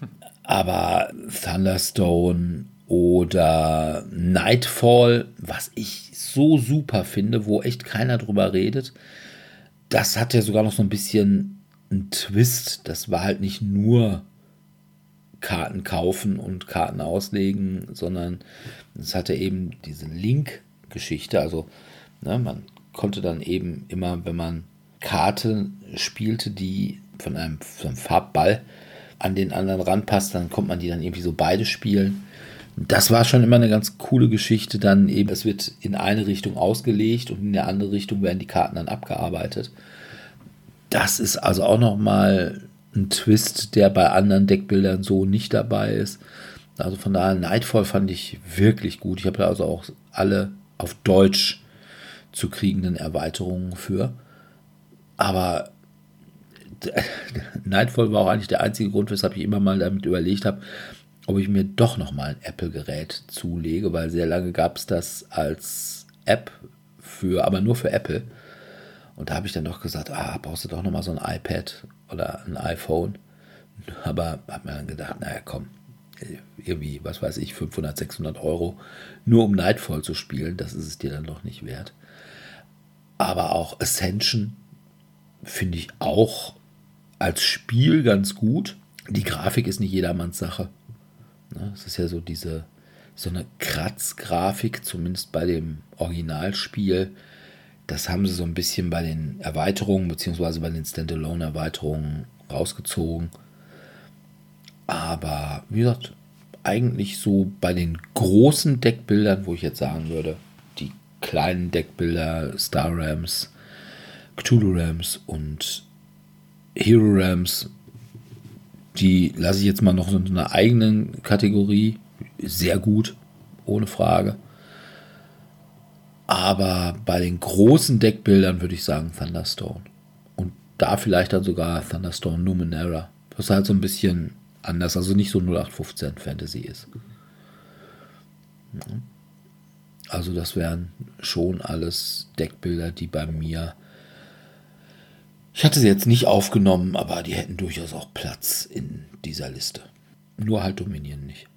aber Thunderstone oder Nightfall, was ich so super finde, wo echt keiner drüber redet, das hat ja sogar noch so ein bisschen einen Twist. Das war halt nicht nur Karten kaufen und Karten auslegen, sondern es hatte eben diese Link-Geschichte. Also ne, man konnte dann eben immer, wenn man Karten spielte, die von einem, von einem Farbball an den anderen ranpasst, dann konnte man die dann irgendwie so beide spielen. Das war schon immer eine ganz coole Geschichte. Dann eben, es wird in eine Richtung ausgelegt und in der andere Richtung werden die Karten dann abgearbeitet. Das ist also auch nochmal ein Twist, der bei anderen Deckbildern so nicht dabei ist. Also von daher, Nightfall fand ich wirklich gut. Ich habe da also auch alle auf Deutsch zu kriegenden Erweiterungen für. Aber Nightfall war auch eigentlich der einzige Grund, weshalb ich immer mal damit überlegt habe, ob ich mir doch noch mal ein Apple-Gerät zulege, weil sehr lange gab es das als App für, aber nur für Apple. Und da habe ich dann doch gesagt, ah, brauchst du doch noch mal so ein iPad oder ein iPhone. Aber habe mir dann gedacht, naja, komm, irgendwie, was weiß ich, 500, 600 Euro, nur um Nightfall zu spielen, das ist es dir dann doch nicht wert. Aber auch Ascension finde ich auch als Spiel ganz gut. Die Grafik ist nicht jedermanns Sache. Ne, es ist ja so diese, so eine Kratzgrafik, zumindest bei dem Originalspiel. Das haben sie so ein bisschen bei den Erweiterungen, beziehungsweise bei den Standalone-Erweiterungen rausgezogen. Aber wie gesagt, eigentlich so bei den großen Deckbildern, wo ich jetzt sagen würde, die kleinen Deckbilder, Star Rams, Cthulhu Rams und Hero Rams die lasse ich jetzt mal noch in einer eigenen Kategorie. Sehr gut, ohne Frage. Aber bei den großen Deckbildern würde ich sagen Thunderstone. Und da vielleicht dann sogar Thunderstone Numenera. Was halt so ein bisschen anders, also nicht so 0815 Fantasy ist. Also das wären schon alles Deckbilder, die bei mir ich hatte sie jetzt nicht aufgenommen, aber die hätten durchaus auch Platz in dieser Liste. Nur halt Dominion nicht.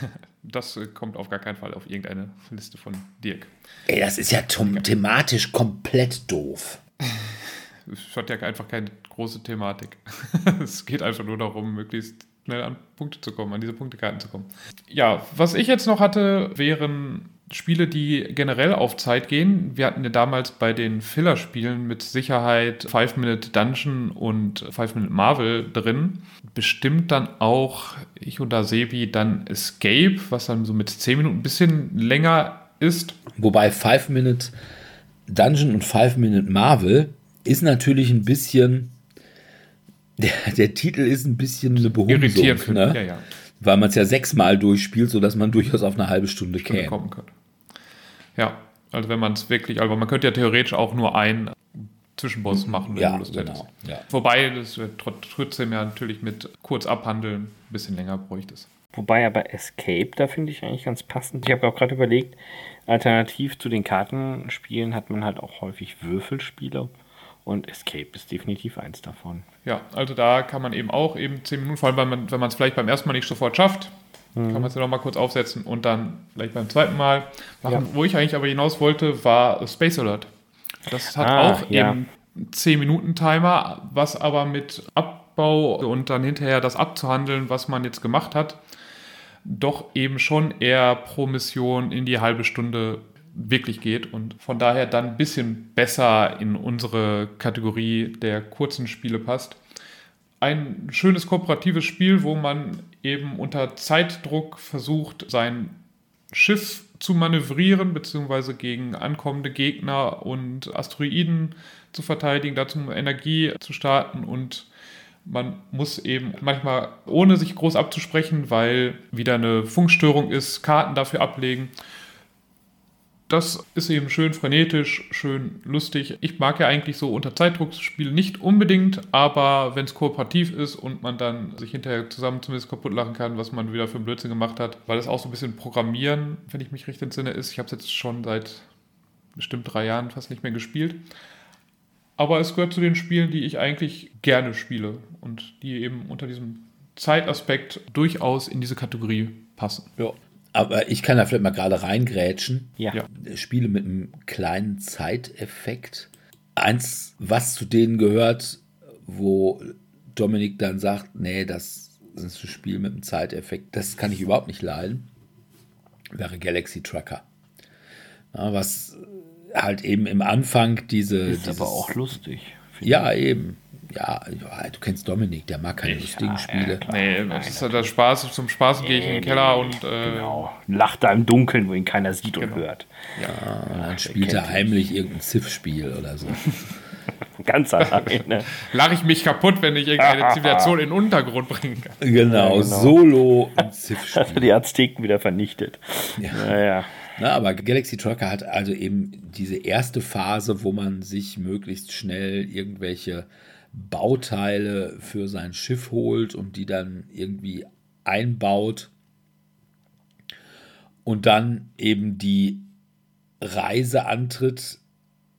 Das kommt auf gar keinen Fall auf irgendeine Liste von Dirk. Ey, das ist ja thematisch komplett doof. Es hat ja einfach keine große Thematik. es geht einfach nur darum, möglichst schnell an Punkte zu kommen, an diese Punktekarten zu kommen. Ja, was ich jetzt noch hatte, wären Spiele, die generell auf Zeit gehen. Wir hatten ja damals bei den Filler-Spielen mit Sicherheit Five Minute Dungeon und Five Minute Marvel drin. Bestimmt dann auch ich und Sebi dann Escape, was dann so mit 10 Minuten ein bisschen länger ist. Wobei Five Minute Dungeon und Five Minute Marvel ist natürlich ein bisschen. Der, der Titel ist ein bisschen eine Behumsung, ne? ja, ja. Weil man es ja sechsmal durchspielt, sodass man durchaus auf eine halbe Stunde, Stunde käme. Kommen kann. Ja, also wenn man es wirklich, also man könnte ja theoretisch auch nur einen Zwischenboss mhm. machen, wenn ja, du das genau. Ja. Wobei das trotzdem ja natürlich mit kurz abhandeln ein bisschen länger bräuchte es. Wobei aber Escape, da finde ich eigentlich ganz passend. Ich habe auch gerade überlegt, alternativ zu den Kartenspielen hat man halt auch häufig Würfelspiele und Escape ist definitiv eins davon. Ja, also da kann man eben auch eben 10 Minuten, vor allem wenn man es vielleicht beim ersten Mal nicht sofort schafft, Mhm. Kann man es ja nochmal kurz aufsetzen und dann vielleicht beim zweiten Mal machen. Ja. Wo ich eigentlich aber hinaus wollte, war Space Alert. Das hat ah, auch ja. eben 10-Minuten-Timer, was aber mit Abbau und dann hinterher das abzuhandeln, was man jetzt gemacht hat, doch eben schon eher pro Mission in die halbe Stunde wirklich geht und von daher dann ein bisschen besser in unsere Kategorie der kurzen Spiele passt. Ein schönes kooperatives Spiel, wo man eben unter Zeitdruck versucht, sein Schiff zu manövrieren, beziehungsweise gegen ankommende Gegner und Asteroiden zu verteidigen, dazu Energie zu starten und man muss eben manchmal, ohne sich groß abzusprechen, weil wieder eine Funkstörung ist, Karten dafür ablegen. Das ist eben schön frenetisch, schön lustig. Ich mag ja eigentlich so unter Zeitdruckspiele nicht unbedingt, aber wenn es kooperativ ist und man dann sich hinterher zusammen zumindest kaputt lachen kann, was man wieder für einen Blödsinn gemacht hat, weil das auch so ein bisschen Programmieren, wenn ich mich recht entsinne, ist. Ich habe es jetzt schon seit bestimmt drei Jahren fast nicht mehr gespielt. Aber es gehört zu den Spielen, die ich eigentlich gerne spiele und die eben unter diesem Zeitaspekt durchaus in diese Kategorie passen. Ja. Aber ich kann da vielleicht mal gerade reingrätschen. Ja. Ja. Spiele mit einem kleinen Zeiteffekt. Eins, was zu denen gehört, wo Dominik dann sagt, nee, das ist ein Spiel mit einem Zeiteffekt, das kann ich überhaupt nicht leiden, wäre Galaxy Trucker. Ja, was halt eben im Anfang diese. Ist dieses, aber auch lustig. Ja, eben. Ja, ja, du kennst Dominik, der mag keine lustigen ja, Spiele. klar. Nee, Nein, das ist ja der Spaß. Zum Spaß gehe ich in den Keller und ich. äh, Genau. Lacht da im Dunkeln, wo ihn keiner sieht und Genau. hört. Und dann spielt er heimlich irgendein Civ-Spiel oder so. Ganz alleine. lache ich mich kaputt, wenn ich irgendeine Zivilisation in den Untergrund bringen kann. Genau, genau. Solo und Hast du die Azteken wieder vernichtet. Naja. Na, aber Galaxy Trucker hat also eben diese erste Phase, wo man sich möglichst schnell irgendwelche Bauteile für sein Schiff holt und die dann irgendwie einbaut und dann eben die Reise antritt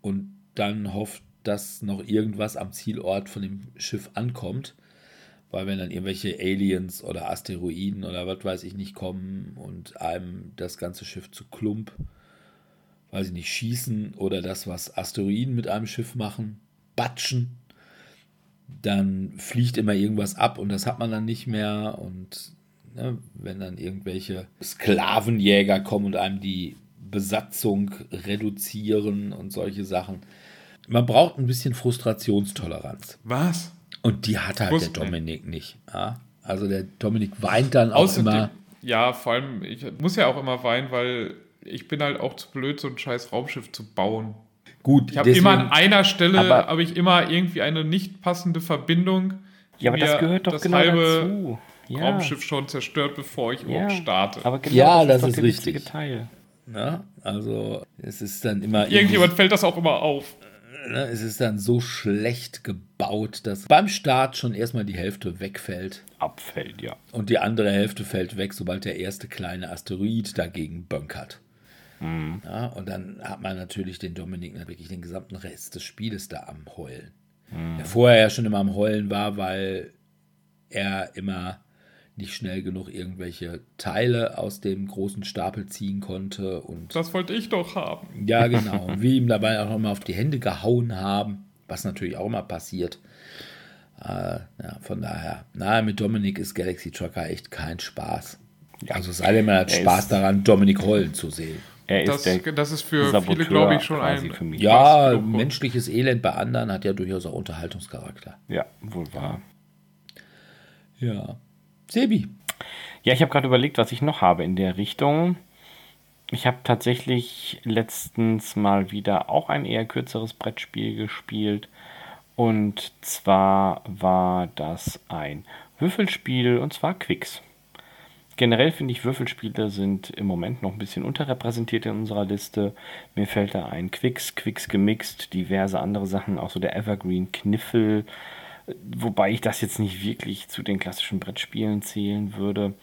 und dann hofft, dass noch irgendwas am Zielort von dem Schiff ankommt. Weil wenn dann irgendwelche Aliens oder Asteroiden oder was weiß ich nicht kommen und einem das ganze Schiff zu Klump, weiß ich nicht, schießen oder das, was Asteroiden mit einem Schiff machen, batschen, dann fliegt immer irgendwas ab und das hat man dann nicht mehr. Und ne, wenn dann irgendwelche Sklavenjäger kommen und einem die Besatzung reduzieren und solche Sachen. Man braucht ein bisschen Frustrationstoleranz. Was? Und die hat halt Wusste der Dominik nicht. Ja? Also der Dominik weint dann auch Außerdem, immer. ja, vor allem, ich muss ja auch immer weinen, weil ich bin halt auch zu blöd, so ein scheiß Raumschiff zu bauen. Gut, Ich habe immer an einer Stelle, habe ich immer irgendwie eine nicht passende Verbindung. Ja, aber das gehört doch das genau halbe dazu. Ja. Raumschiff schon zerstört, bevor ich ja. überhaupt starte. Aber genau Ja, das, das ist der richtig. Teil. ne? Also es ist dann immer Irgendjemand fällt das auch immer auf. ne? es ist dann so schlecht gebaut, dass beim Start schon erstmal die Hälfte wegfällt Abfällt, ja. und die andere Hälfte fällt weg, sobald der erste kleine Asteroid dagegen bönkert. Mhm. Ja, und dann hat man natürlich den Dominik wirklich den gesamten Rest des Spieles da am Heulen. Mhm. Der vorher ja schon immer am Heulen war, weil er immer nicht schnell genug irgendwelche Teile aus dem großen Stapel ziehen konnte und Das wollte ich doch haben. ja genau und wir ihm dabei auch immer auf die Hände gehauen haben, was natürlich auch immer passiert. Äh, ja, von daher, na, mit Dominik ist Galaxy Trucker echt kein Spaß. Also es sei denn, man hat Spaß daran, Dominik heulen zu sehen. Er ist Das, der das ist für Saboteur viele, glaube ich, schon ein. für mich. Ja, menschliches Elend bei anderen hat ja durchaus auch Unterhaltungscharakter. Ja, wohl wahr. Ja. Sebi. Ja, ich habe gerade überlegt, was ich noch habe in der Richtung. Ich habe tatsächlich letztens mal wieder auch ein eher kürzeres Brettspiel gespielt. Und zwar war das ein Würfelspiel und zwar Quicks. Generell finde ich, Würfelspiele sind im Moment noch ein bisschen unterrepräsentiert in unserer Liste. Mir fällt da ein Quicks, Quicks gemixt, diverse andere Sachen, auch so der Evergreen Kniffel. Wobei ich das jetzt nicht wirklich zu den klassischen Brettspielen zählen würde.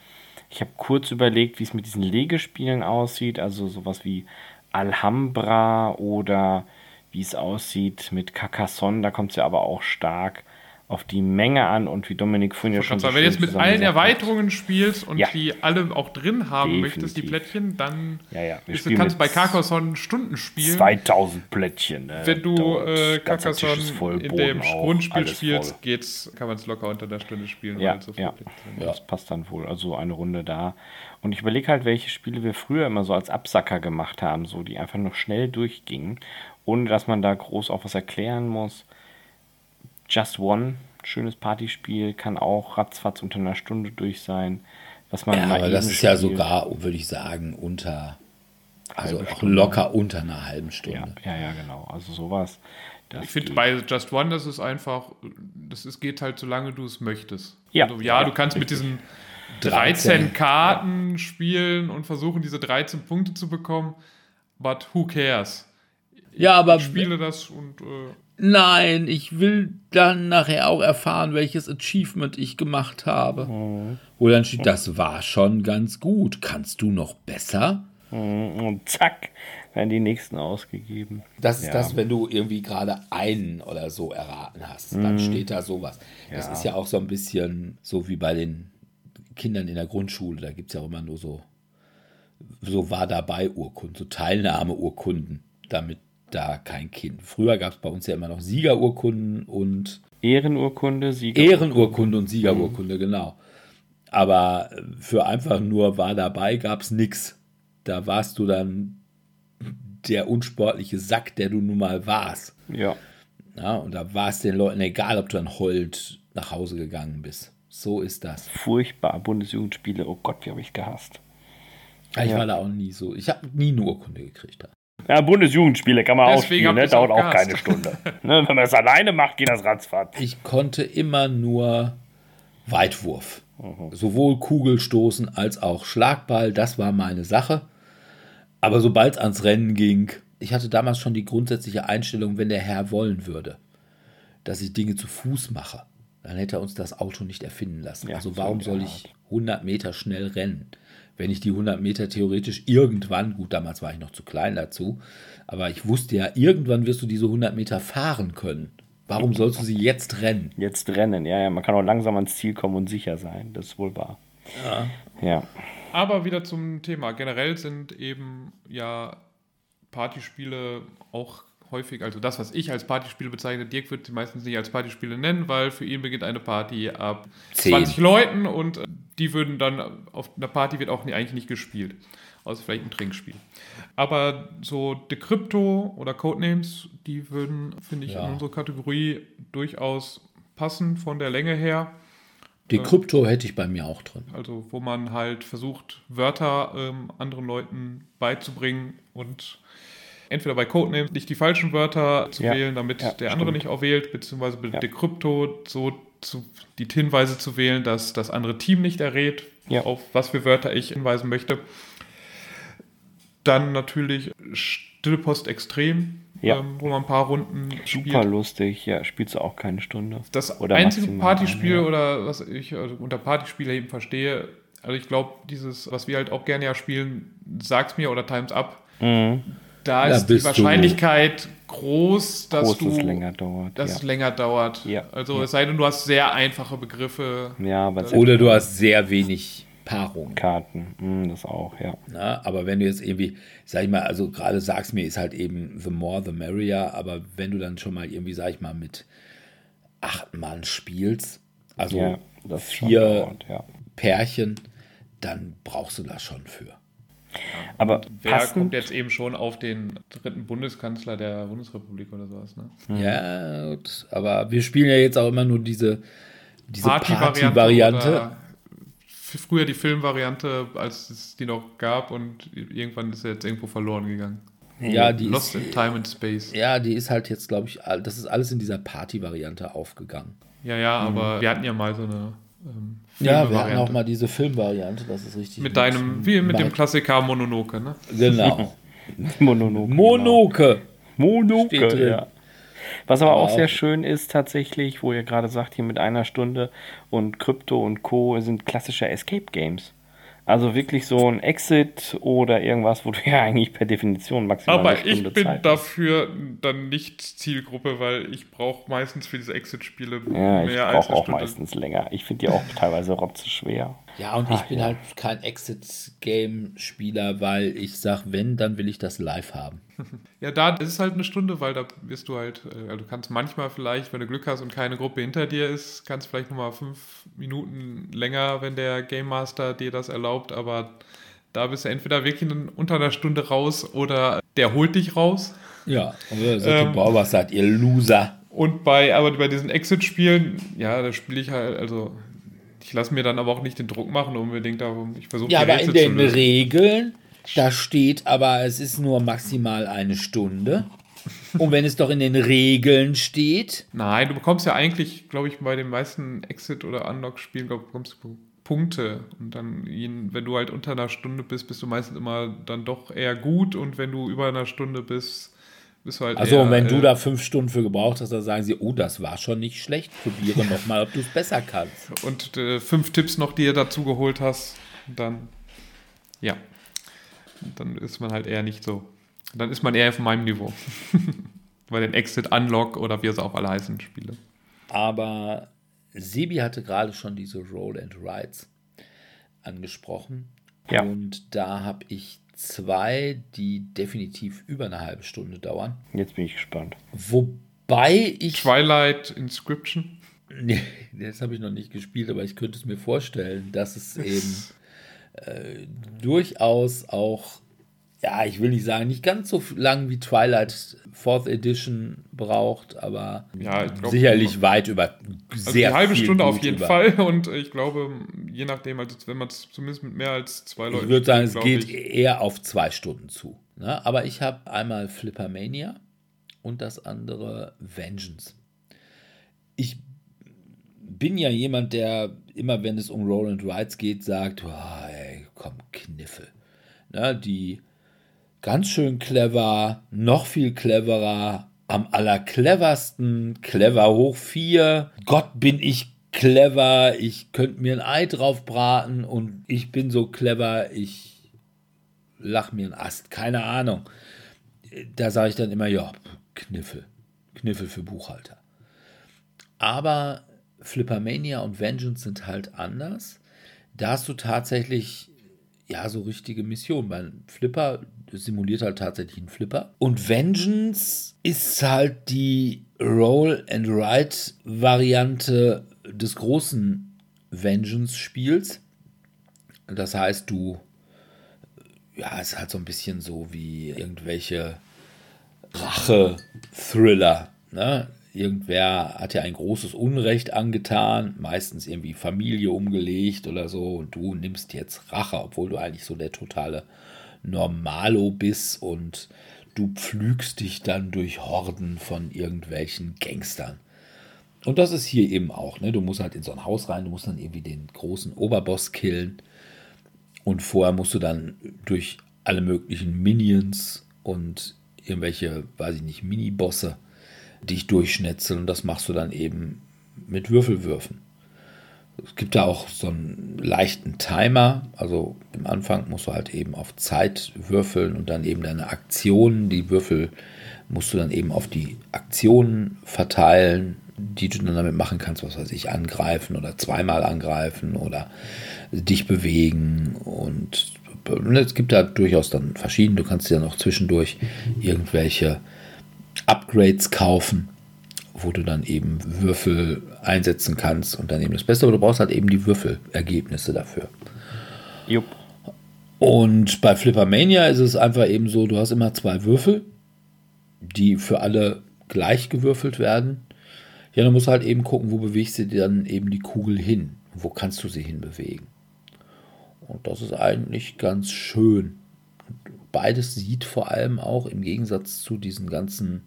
Ich habe kurz überlegt, wie es mit diesen Legespielen aussieht, also sowas wie Alhambra oder wie es aussieht mit Carcassonne. Da kommt es ja aber auch stark auf die Menge an und wie Dominik vorhin ja schon kann so sagen, wenn du jetzt mit allen zusammengesagt hat. Erweiterungen spielst und Ja. die alle auch drin haben möchtest, die Definitiv. Plättchen, dann Ja, ja, ist, du kannst bei Carcassonne Stunden spielen. 2000 Plättchen. Ne? Wenn du äh, Carcassonne in dem auch, Grundspiel spielst, voll. geht's, kann man es locker unter der Stunde spielen. Ja, so. Ja. Das passt dann wohl. Also eine Runde da. Und ich überlege halt, welche Spiele wir früher immer so als Absacker gemacht haben, so die einfach noch schnell durchgingen, ohne dass man da groß auch was erklären muss. Just One, schönes Partyspiel, kann auch ratzfatz unter einer Stunde durch sein. Was man Ja, mal aber das ist ja sogar, würde ich sagen, unter, also auch Stunde. locker unter einer halben Ja, Stunde. ja, ja, genau. Also sowas. das Ich finde bei Just One, das ist einfach, das ist, geht halt, solange du es möchtest. Ja. Also, ja, Ja, du kannst mit richtig. diesen 13 13 Karten spielen und versuchen, diese 13 Punkte zu bekommen. but who cares? Ja, aber Ich spiele das und äh, nein, ich will dann nachher auch erfahren, welches Achievement ich gemacht habe. Wo dann steht, das war schon ganz gut. Kannst du noch besser? Und zack, werden die nächsten ausgegeben. Das ist Ja. das, wenn du irgendwie gerade einen oder so erraten hast. Dann steht da sowas. Das Ja. ist ja auch so ein bisschen so wie bei den Kindern in der Grundschule. Da gibt es ja auch immer nur so, so war dabei Urkunden, so Teilnahmeurkunden, damit da kein Kind. Früher gab es bei uns ja immer noch Siegerurkunden und Ehrenurkunde, Sieger. Ehrenurkunde und Siegerurkunde, genau. Aber für einfach nur war dabei gab es nichts. Da warst du dann der unsportliche Sack, der du nun mal warst. Ja. Ja, und da war es den Leuten egal, ob du dann heulend nach Hause gegangen bist. So ist das. Furchtbar. Bundesjugendspiele. Oh Gott, wie habe ich gehasst. Ich Ja. war da auch nie so. Ich habe nie eine Urkunde gekriegt. da. Ja, Bundesjugendspiele kann man auch Deswegen spielen, habt ne? ihr's dauert auch auch keine Stunde. ne? Wenn man es alleine macht, geht das ratzfatz. Ich konnte immer nur Weitwurf. Sowohl Kugelstoßen als auch Schlagball, das war meine Sache. Aber sobald es ans Rennen ging, ich hatte damals schon die grundsätzliche Einstellung, wenn der Herr wollen würde, dass ich Dinge zu Fuß mache, dann hätte er uns das Auto nicht erfinden lassen. Ja, also so warum soll ich 100 Meter schnell rennen? Wenn ich die 100 Meter theoretisch irgendwann, gut, damals war ich noch zu klein dazu, aber ich wusste ja, irgendwann wirst du diese 100 Meter fahren können. Warum sollst du sie jetzt rennen? Jetzt rennen, ja, ja. Man kann auch langsam ans Ziel kommen und sicher sein. Das ist wohl wahr. Ja. Ja. Aber wieder zum Thema. Generell sind eben ja Partyspiele auch häufig, also das, was ich als Partyspiele bezeichne, Dirk wird sie meistens nicht als Partyspiele nennen, weil für ihn beginnt eine Party ab Zehn. 20 Leuten und äh, die würden dann, auf einer Party wird auch nie, eigentlich nicht gespielt. Außer vielleicht ein Trinkspiel. Aber so Decrypto oder Codenames, die würden, finde ich, Ja. in unsere Kategorie durchaus passen von der Länge her. Die Krypto hätte ich bei mir auch drin. Also wo man halt versucht, Wörter ähm, anderen Leuten beizubringen und entweder bei Codenames nicht die falschen Wörter zu Ja, wählen, damit ja, der andere stimmt. nicht auch wählt, beziehungsweise bei Ja. Decrypto so zu, die Hinweise zu wählen, dass das andere Team nicht errät, Ja. auf was für Wörter ich hinweisen möchte. Dann natürlich Stille Post Extrem, Ja. ähm, wo man ein paar Runden Super spielt. lustig. Ja, spielst du auch keine Stunde. Das Oder einzige Partyspiel eine, ja. oder was ich also unter Partyspiele eben verstehe, also ich glaube, dieses, was wir halt auch gerne ja spielen, sag's mir oder Times Up, Mhm. da Da ist die Wahrscheinlichkeit groß, dass Groß, du es länger dauert. dass ja. es länger dauert. Ja. Also es sei denn, du hast sehr einfache Begriffe. ja, aber Oder du hast sehr wenig Paarungen. Karten. Mhm, das auch, ja. Na, aber wenn du jetzt irgendwie, sag ich mal, also gerade sagst mir, ist halt eben the more the merrier, aber wenn du dann schon mal irgendwie, sag ich mal, mit acht Mann spielst, also ja, vier dauert, ja. Pärchen, dann brauchst du das schon für. Aber Wer passend, kommt jetzt eben schon auf den dritten Bundeskanzler der Bundesrepublik oder sowas, ne? Ja, gut, aber wir spielen ja jetzt auch immer nur diese, diese Party-Variante oder f- früher die Filmvariante, als es die noch gab und irgendwann ist er jetzt irgendwo verloren gegangen. ja, die Lost ist, in Time and Space. ja, die ist halt jetzt, glaube ich, das ist alles in dieser Party-Variante aufgegangen. Ja, ja, aber wir hatten ja mal so eine ähm, Ja, wir hatten auch mal diese Filmvariante, das ist richtig. mit deinem, wie mit dem Klassiker Mononoke, ne? Genau. Mononoke. Monoke. Monoke, Steht drin. ja. Was aber Aber auch sehr schön ist tatsächlich, wo ihr gerade sagt, hier mit einer Stunde und Krypto und Co. sind klassische Escape Games. Also wirklich so ein Exit oder irgendwas, wo du ja eigentlich per Definition maximal Aber ich bin Zeit dafür dann nicht Zielgruppe, weil ich brauche meistens für diese Exit-Spiele Ja, ich mehr als brauche eine auch Stunde. meistens länger. Ich finde die auch teilweise rotzeschwer. Ja, und ich Ach, bin ja. halt kein Exit-Game-Spieler, weil ich sag, wenn, dann will ich das live haben. Ja, da ist es halt eine Stunde, weil da wirst du halt, äh, also du kannst manchmal vielleicht, wenn du Glück hast und keine Gruppe hinter dir ist, kannst vielleicht nochmal fünf Minuten länger, wenn der Game Master dir das erlaubt, aber da bist du entweder wirklich in- unter einer Stunde raus oder der holt dich raus. Ja, und dann sagt Ähm, boah, was seid ihr Loser? Und bei, aber bei diesen Exit-Spielen, ja, da spiele ich halt, also lasse mir dann aber auch nicht den Druck machen, unbedingt darum, ich versuche Ja, aber in Rätsel den. Regeln, da steht aber, es ist nur maximal eine Stunde. Und wenn es doch in den Regeln steht, Nein, du bekommst ja eigentlich, glaube ich, bei den meisten Exit- oder Unlock-Spielen, glaub, bekommst du Punkte. Und dann, wenn du halt unter einer Stunde bist, bist du meistens immer dann doch eher gut. Und wenn du über einer Stunde bist, bist du halt Also, eher, und wenn du äh, da fünf Stunden für gebraucht hast, dann sagen sie, oh, das war schon nicht schlecht. Probiere nochmal, ob du es besser kannst. und äh, fünf Tipps noch, die ihr dazu geholt hast, dann ja, dann ist man halt eher nicht so. Dann ist man eher auf meinem Niveau. Bei den Exit Unlock oder wie es auch alle heißen Spiele. Aber Sebi hatte gerade schon diese Roll and Rides angesprochen. Ja. Und da habe ich zwei, die definitiv über eine halbe Stunde dauern. Jetzt bin ich gespannt. Wobei ich. Twilight Inscription. Nee, das habe ich noch nicht gespielt, aber ich könnte es mir vorstellen, dass es eben äh, durchaus auch, ja, ich will nicht sagen, nicht ganz so lang wie Twilight Fourth Edition braucht, aber Ja, glaub, sicherlich weit über Also sehr eine halbe Stunde auf gut jeden über. Fall. Und ich glaube, je nachdem, also wenn man es zumindest mit mehr als zwei Leuten Ich würde sagen, es geht ich, eher auf zwei Stunden zu. Ne? Aber ich habe einmal Flippermania und das andere Vengeance. Ich bin ja jemand, der immer, wenn es um Roll and Rides geht, sagt, oh, ey, komm, Kniffel. Ne? Die ganz schön clever, noch viel cleverer, am allercleversten, clever hoch 4. Gott, bin ich clever, ich könnte mir ein Ei drauf braten und ich bin so clever, ich lach mir einen Ast, keine Ahnung. Da sage ich dann immer, ja, Kniffel, Kniffel für Buchhalter. Aber Flippermania und Vengeance sind halt anders. Da hast du tatsächlich ja so richtige Missionen. Weil Flipper simuliert halt tatsächlich einen Flipper. Und Vengeance ist halt die Roll and Ride Variante des großen Vengeance-Spiels. Das heißt, du ja, es ist halt so ein bisschen so wie irgendwelche Rache-Thriller. Ne? Irgendwer hat ja ein großes Unrecht angetan, meistens irgendwie Familie umgelegt oder so, und du nimmst jetzt Rache, obwohl du eigentlich so der totale Normalo bist und du pflügst dich dann durch Horden von irgendwelchen Gangstern. Und das ist hier eben auch. Ne? Du musst halt in so ein Haus rein, du musst dann irgendwie den großen Oberboss killen. Und vorher musst du dann durch alle möglichen Minions und irgendwelche, weiß ich nicht, Mini-Bosse dich durchschnetzeln. Und das machst du dann eben mit Würfelwürfen. Es gibt da auch so einen leichten Timer. Also am Anfang musst du halt eben auf Zeit würfeln und dann eben deine Aktionen. Die Würfel musst du dann eben auf die Aktionen verteilen, die du dann damit machen kannst, was weiß ich, angreifen oder zweimal angreifen oder dich bewegen. Und es gibt da durchaus dann verschiedene. Du kannst dir dann auch zwischendurch irgendwelche Upgrades kaufen, wo du dann eben Würfel einsetzen kannst und dann eben das Beste, aber du brauchst halt eben die Würfelergebnisse dafür. Jupp. Und bei Flippermania ist es einfach eben so, du hast immer zwei Würfel, die für alle gleich gewürfelt werden. Ja, dann musst du halt eben gucken, wo bewegst du dir dann eben die Kugel hin? Wo kannst du sie hinbewegen? Und das ist eigentlich ganz schön. Beides sieht vor allem auch im Gegensatz zu diesen ganzen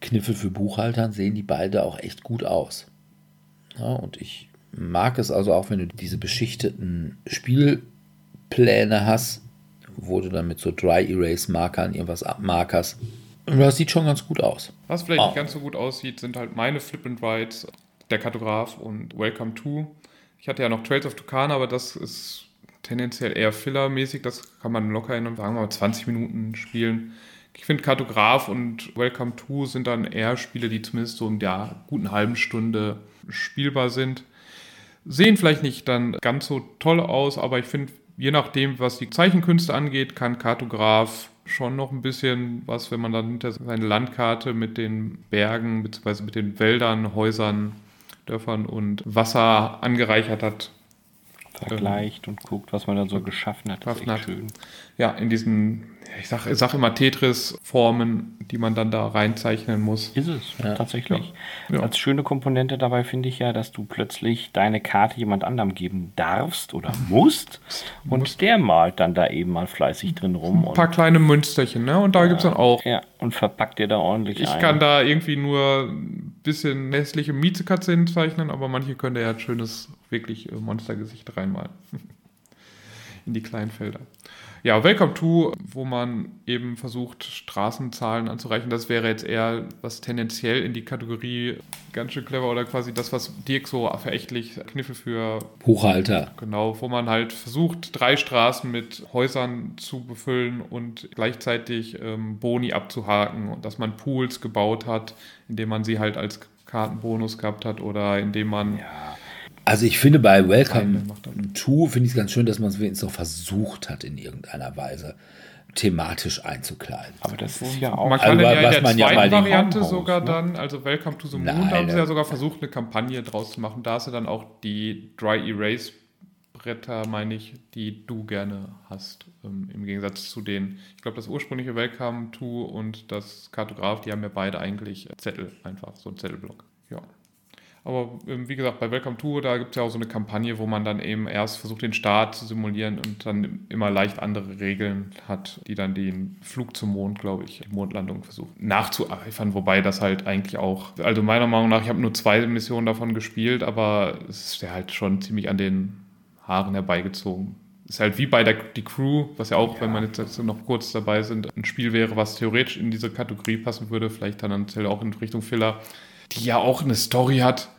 Kniffel für Buchhaltern, sehen die beide auch echt gut aus. Ja, und ich mag es also auch, wenn du diese beschichteten Spielpläne hast, wo du dann mit so Dry Erase Markern irgendwas abmarkerst. Das sieht schon ganz gut aus. Was vielleicht Ah. nicht ganz so gut aussieht, sind halt meine Flip and Rides, der Kartograf und Welcome to. Ich hatte ja noch Trails of Tucana, aber das ist tendenziell eher fillermäßig. Das kann man locker in, sagen wir mal, 20 Minuten spielen. Ich finde, Kartograf und Welcome to sind dann eher Spiele, die zumindest so in der guten halben Stunde spielbar sind. Sehen vielleicht nicht dann ganz so toll aus, aber ich finde, je nachdem, was die Zeichenkünste angeht, kann Kartograf schon noch ein bisschen was, wenn man dann hinter seine Landkarte mit den Bergen bzw. mit den Wäldern, Häusern, Dörfern und Wasser angereichert hat. Vergleicht und guckt, was man da so geschaffen hat. Das ist echt hat. schön. Ja, in diesen, ich sag, ich sag immer Tetris-Formen, die man dann da reinzeichnen muss. Ist es, tatsächlich. Ja. Als schöne Komponente dabei finde ich ja, dass du plötzlich deine Karte jemand anderem geben darfst oder musst. Und der malt dann da eben mal fleißig drin rum. Ein paar kleine Münsterchen, ne? Und da gibt's dann auch. ja, und verpackt dir da ordentlich Ich ein. kann da irgendwie nur ein bisschen hässliche Miezekatze hinzeichnen, aber manche können da ja ein schönes wirklich äh, Monstergesicht reinmalen. In die kleinen Felder. Ja, Welcome to, wo man eben versucht, Straßenzahlen anzureichen. Das wäre jetzt eher was tendenziell in die Kategorie ganz schön clever oder quasi das, was Dirk so verächtlich Kniffe für Buchhalter. Genau, wo man halt versucht, drei Straßen mit Häusern zu befüllen und gleichzeitig ähm, Boni abzuhaken und dass man Pools gebaut hat, indem man sie halt als Kartenbonus gehabt hat oder indem man. Ja. Also ich finde bei Welcome to finde ich es ganz schön, dass man es wenigstens noch versucht hat in irgendeiner Weise thematisch einzukleiden. Aber das ist ja auch. Man kann also, ja in der zweiten ja Variante sogar ne? dann, also Welcome to the Moon, Nein, da haben sie ja sogar versucht, eine Kampagne draus zu machen. Da hast du dann auch die Dry Erase Bretter, meine ich, die du gerne hast. Ähm, Im Gegensatz zu den, ich glaube, das ursprüngliche Welcome to und das Kartograf, die haben ja beide eigentlich Zettel, einfach so ein Zettelblock. Ja. Aber ähm, wie gesagt, bei Welcome to, da gibt es ja auch so eine Kampagne, wo man dann eben erst versucht, den Start zu simulieren und dann immer leicht andere Regeln hat, die dann den Flug zum Mond, glaube ich, die Mondlandung versucht nachzueifern. Wobei das halt eigentlich auch, also meiner Meinung nach, ich habe nur zwei Missionen davon gespielt, aber es ist ja halt schon ziemlich an den Haaren herbeigezogen. Ist halt wie bei der die Crew, was ja auch, ja. wenn man jetzt noch kurz dabei sind, ein Spiel wäre, was theoretisch in diese Kategorie passen würde, vielleicht dann auch in Richtung Filler, die ja auch eine Story hat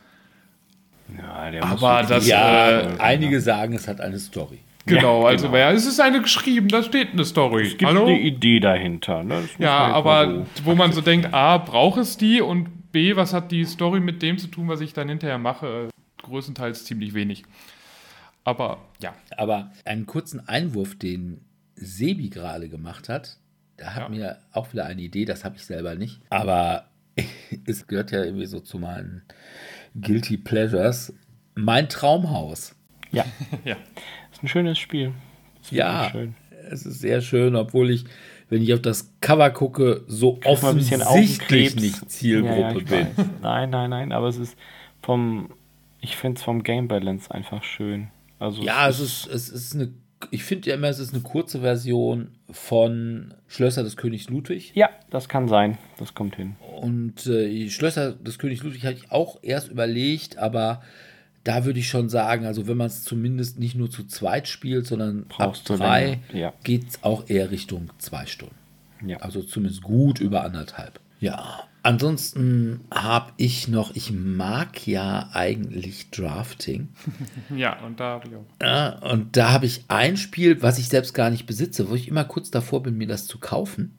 ja, aber das. Ja, äh, einige sagen, es hat eine Story. Genau, ja, also genau. Ja, es ist eine geschrieben, da steht eine Story. Es gibt Hallo? eine Idee dahinter. Ne? Ja, aber so wo man so denkt, A, braucht es die und B, was hat die Story mit dem zu tun, was ich dann hinterher mache? Größtenteils ziemlich wenig. Aber ja. Aber einen kurzen Einwurf, den Sebi gerade gemacht hat, da hat ja. mir auch wieder eine Idee, das habe ich selber nicht. Aber es gehört ja irgendwie so zu meinen Guilty Pleasures. Mein Traumhaus. Ja. ja. Ist ein schönes Spiel. ja, schön. es ist sehr schön, obwohl ich, wenn ich auf das Cover gucke, so offensichtlich nicht Zielgruppe ja, ja, bin. Weiß. Nein, nein, nein, aber es ist vom, ich finde es vom Game Balance einfach schön. Also ja, es ist, es ist eine ich finde ja immer, es ist eine kurze Version von Schlösser des Königs Ludwig. Ja, das kann sein. Das kommt hin. Und äh, Schlösser des Königs Ludwig hatte ich auch erst überlegt, aber da würde ich schon sagen, also wenn man es zumindest nicht nur zu zweit spielt, sondern Brauchst ab drei, ja. geht es auch eher Richtung zwei Stunden. Ja. Also zumindest gut über anderthalb. Ja, ansonsten habe ich noch, ich mag ja eigentlich Drafting. Ja, und da habe ich auch. Ja, und da habe ich ein Spiel, was ich selbst gar nicht besitze, wo ich immer kurz davor bin, mir das zu kaufen.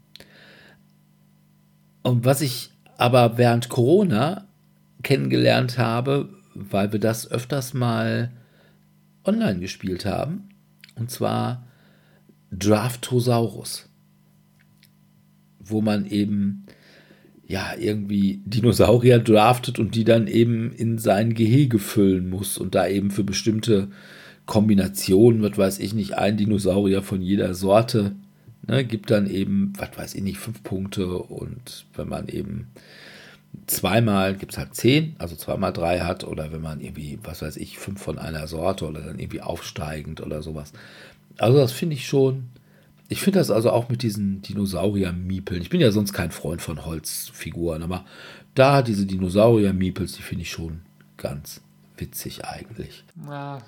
Und was ich aber während Corona kennengelernt habe, weil wir das öfters mal online gespielt haben. Und zwar Draftosaurus. Wo man eben ja, irgendwie Dinosaurier draftet und die dann eben in sein Gehege füllen muss und da eben für bestimmte Kombinationen, was weiß ich nicht, ein Dinosaurier von jeder Sorte, ne, gibt dann eben, was weiß ich nicht, fünf Punkte und wenn man eben zweimal gibt es halt zehn, also zweimal drei hat oder wenn man irgendwie, was weiß ich, fünf von einer Sorte oder dann irgendwie aufsteigend oder sowas. Also das finde ich schon, ich finde das also auch mit diesen Dinosaurier-Miepeln. Ich bin ja sonst kein Freund von Holzfiguren, aber da diese Dinosaurier-Miepels, die finde ich schon ganz witzig eigentlich. Na,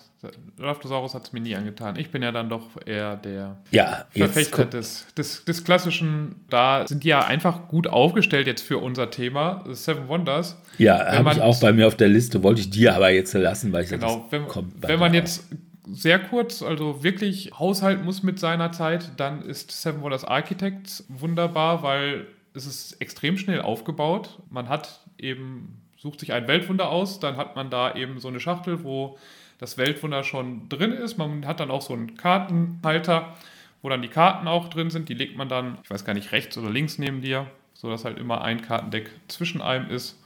Raptosaurus hat es mir nie angetan. Ich bin ja dann doch eher der ja, Verfechter des, des, des, klassischen. Da sind die ja einfach gut aufgestellt jetzt für unser Thema, Seven Wonders. Ja, habe ich auch bei mir auf der Liste, wollte ich dir aber jetzt lassen, weil ich genau, sage, wenn, kommt wenn man jetzt sehr kurz, also wirklich haushalten muss mit seiner Zeit, dann ist Seven Wonders Architects wunderbar, weil es ist extrem schnell aufgebaut. Man hat eben, sucht sich ein Weltwunder aus, dann hat man da eben so eine Schachtel, wo das Weltwunder schon drin ist. Man hat dann auch so einen Kartenhalter, wo dann die Karten auch drin sind. Die legt man dann, ich weiß gar nicht, rechts oder links neben dir, sodass halt immer ein Kartendeck zwischen einem ist.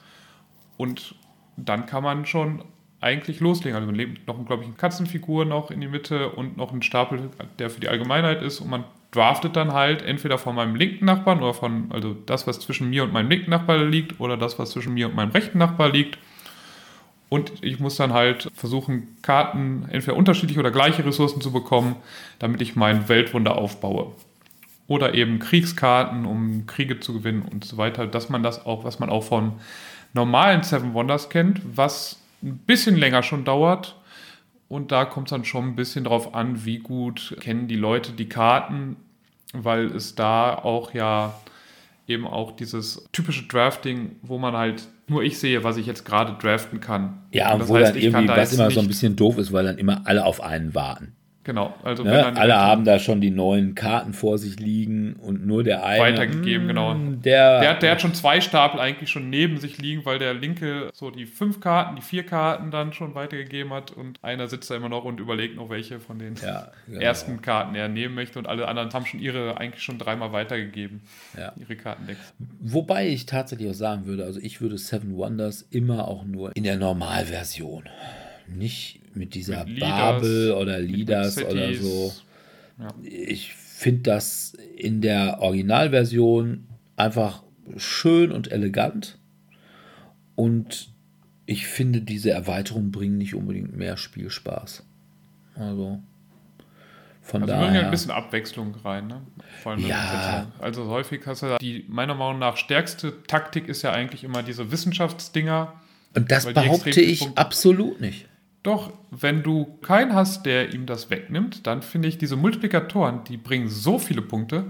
Und dann kann man schon eigentlich loslegen. Also man lebt noch, glaube ich, eine Katzenfigur noch in die Mitte und noch einen Stapel, der für die Allgemeinheit ist und man draftet dann halt entweder von meinem linken Nachbarn oder von, also das, was zwischen mir und meinem linken Nachbar liegt oder das, was zwischen mir und meinem rechten Nachbar liegt. Und ich muss dann halt versuchen, Karten entweder unterschiedliche oder gleiche Ressourcen zu bekommen, damit ich mein Weltwunder aufbaue. Oder eben Kriegskarten, um Kriege zu gewinnen und so weiter. Dass man das auch, was man auch von normalen Seven Wonders kennt, was ein bisschen länger schon dauert. Und da kommt es dann schon ein bisschen drauf an, wie gut kennen die Leute die Karten, weil es da auch ja eben auch dieses typische Drafting, wo man halt nur ich sehe, was ich jetzt gerade draften kann. Ja, und wo heißt, dann irgendwie, was immer so ein bisschen doof ist, weil dann immer alle auf einen warten. Genau, also ne? alle haben da schon die neuen Karten vor sich liegen und nur der eine weitergegeben, mh, genau. Hm, der, der, der, hat schon zwei Stapel eigentlich schon neben sich liegen, weil der linke so die fünf Karten, die vier Karten dann schon weitergegeben hat und einer sitzt da immer noch und überlegt noch welche von den ja, genau. ersten Karten er nehmen möchte und alle anderen haben schon ihre eigentlich schon dreimal weitergegeben, ja. ihre Kartendecks. Wobei ich tatsächlich auch sagen würde, also ich würde Seven Wonders immer auch nur in der Normalversion nicht mit dieser mit Babel oder Leaders oder so. Ja. Ich finde das in der Originalversion einfach schön und elegant. Und ich finde, diese Erweiterungen bringen nicht unbedingt mehr Spielspaß. Also. Von also daher. ja ein bisschen Abwechslung rein, ne? Vor allem ja. Also häufig hast du die meiner Meinung nach stärkste Taktik ist ja eigentlich immer diese Wissenschaftsdinger. Und das behaupte ich absolut nicht. Doch, wenn du keinen hast, der ihm das wegnimmt, dann finde ich diese Multiplikatoren, die bringen so viele Punkte,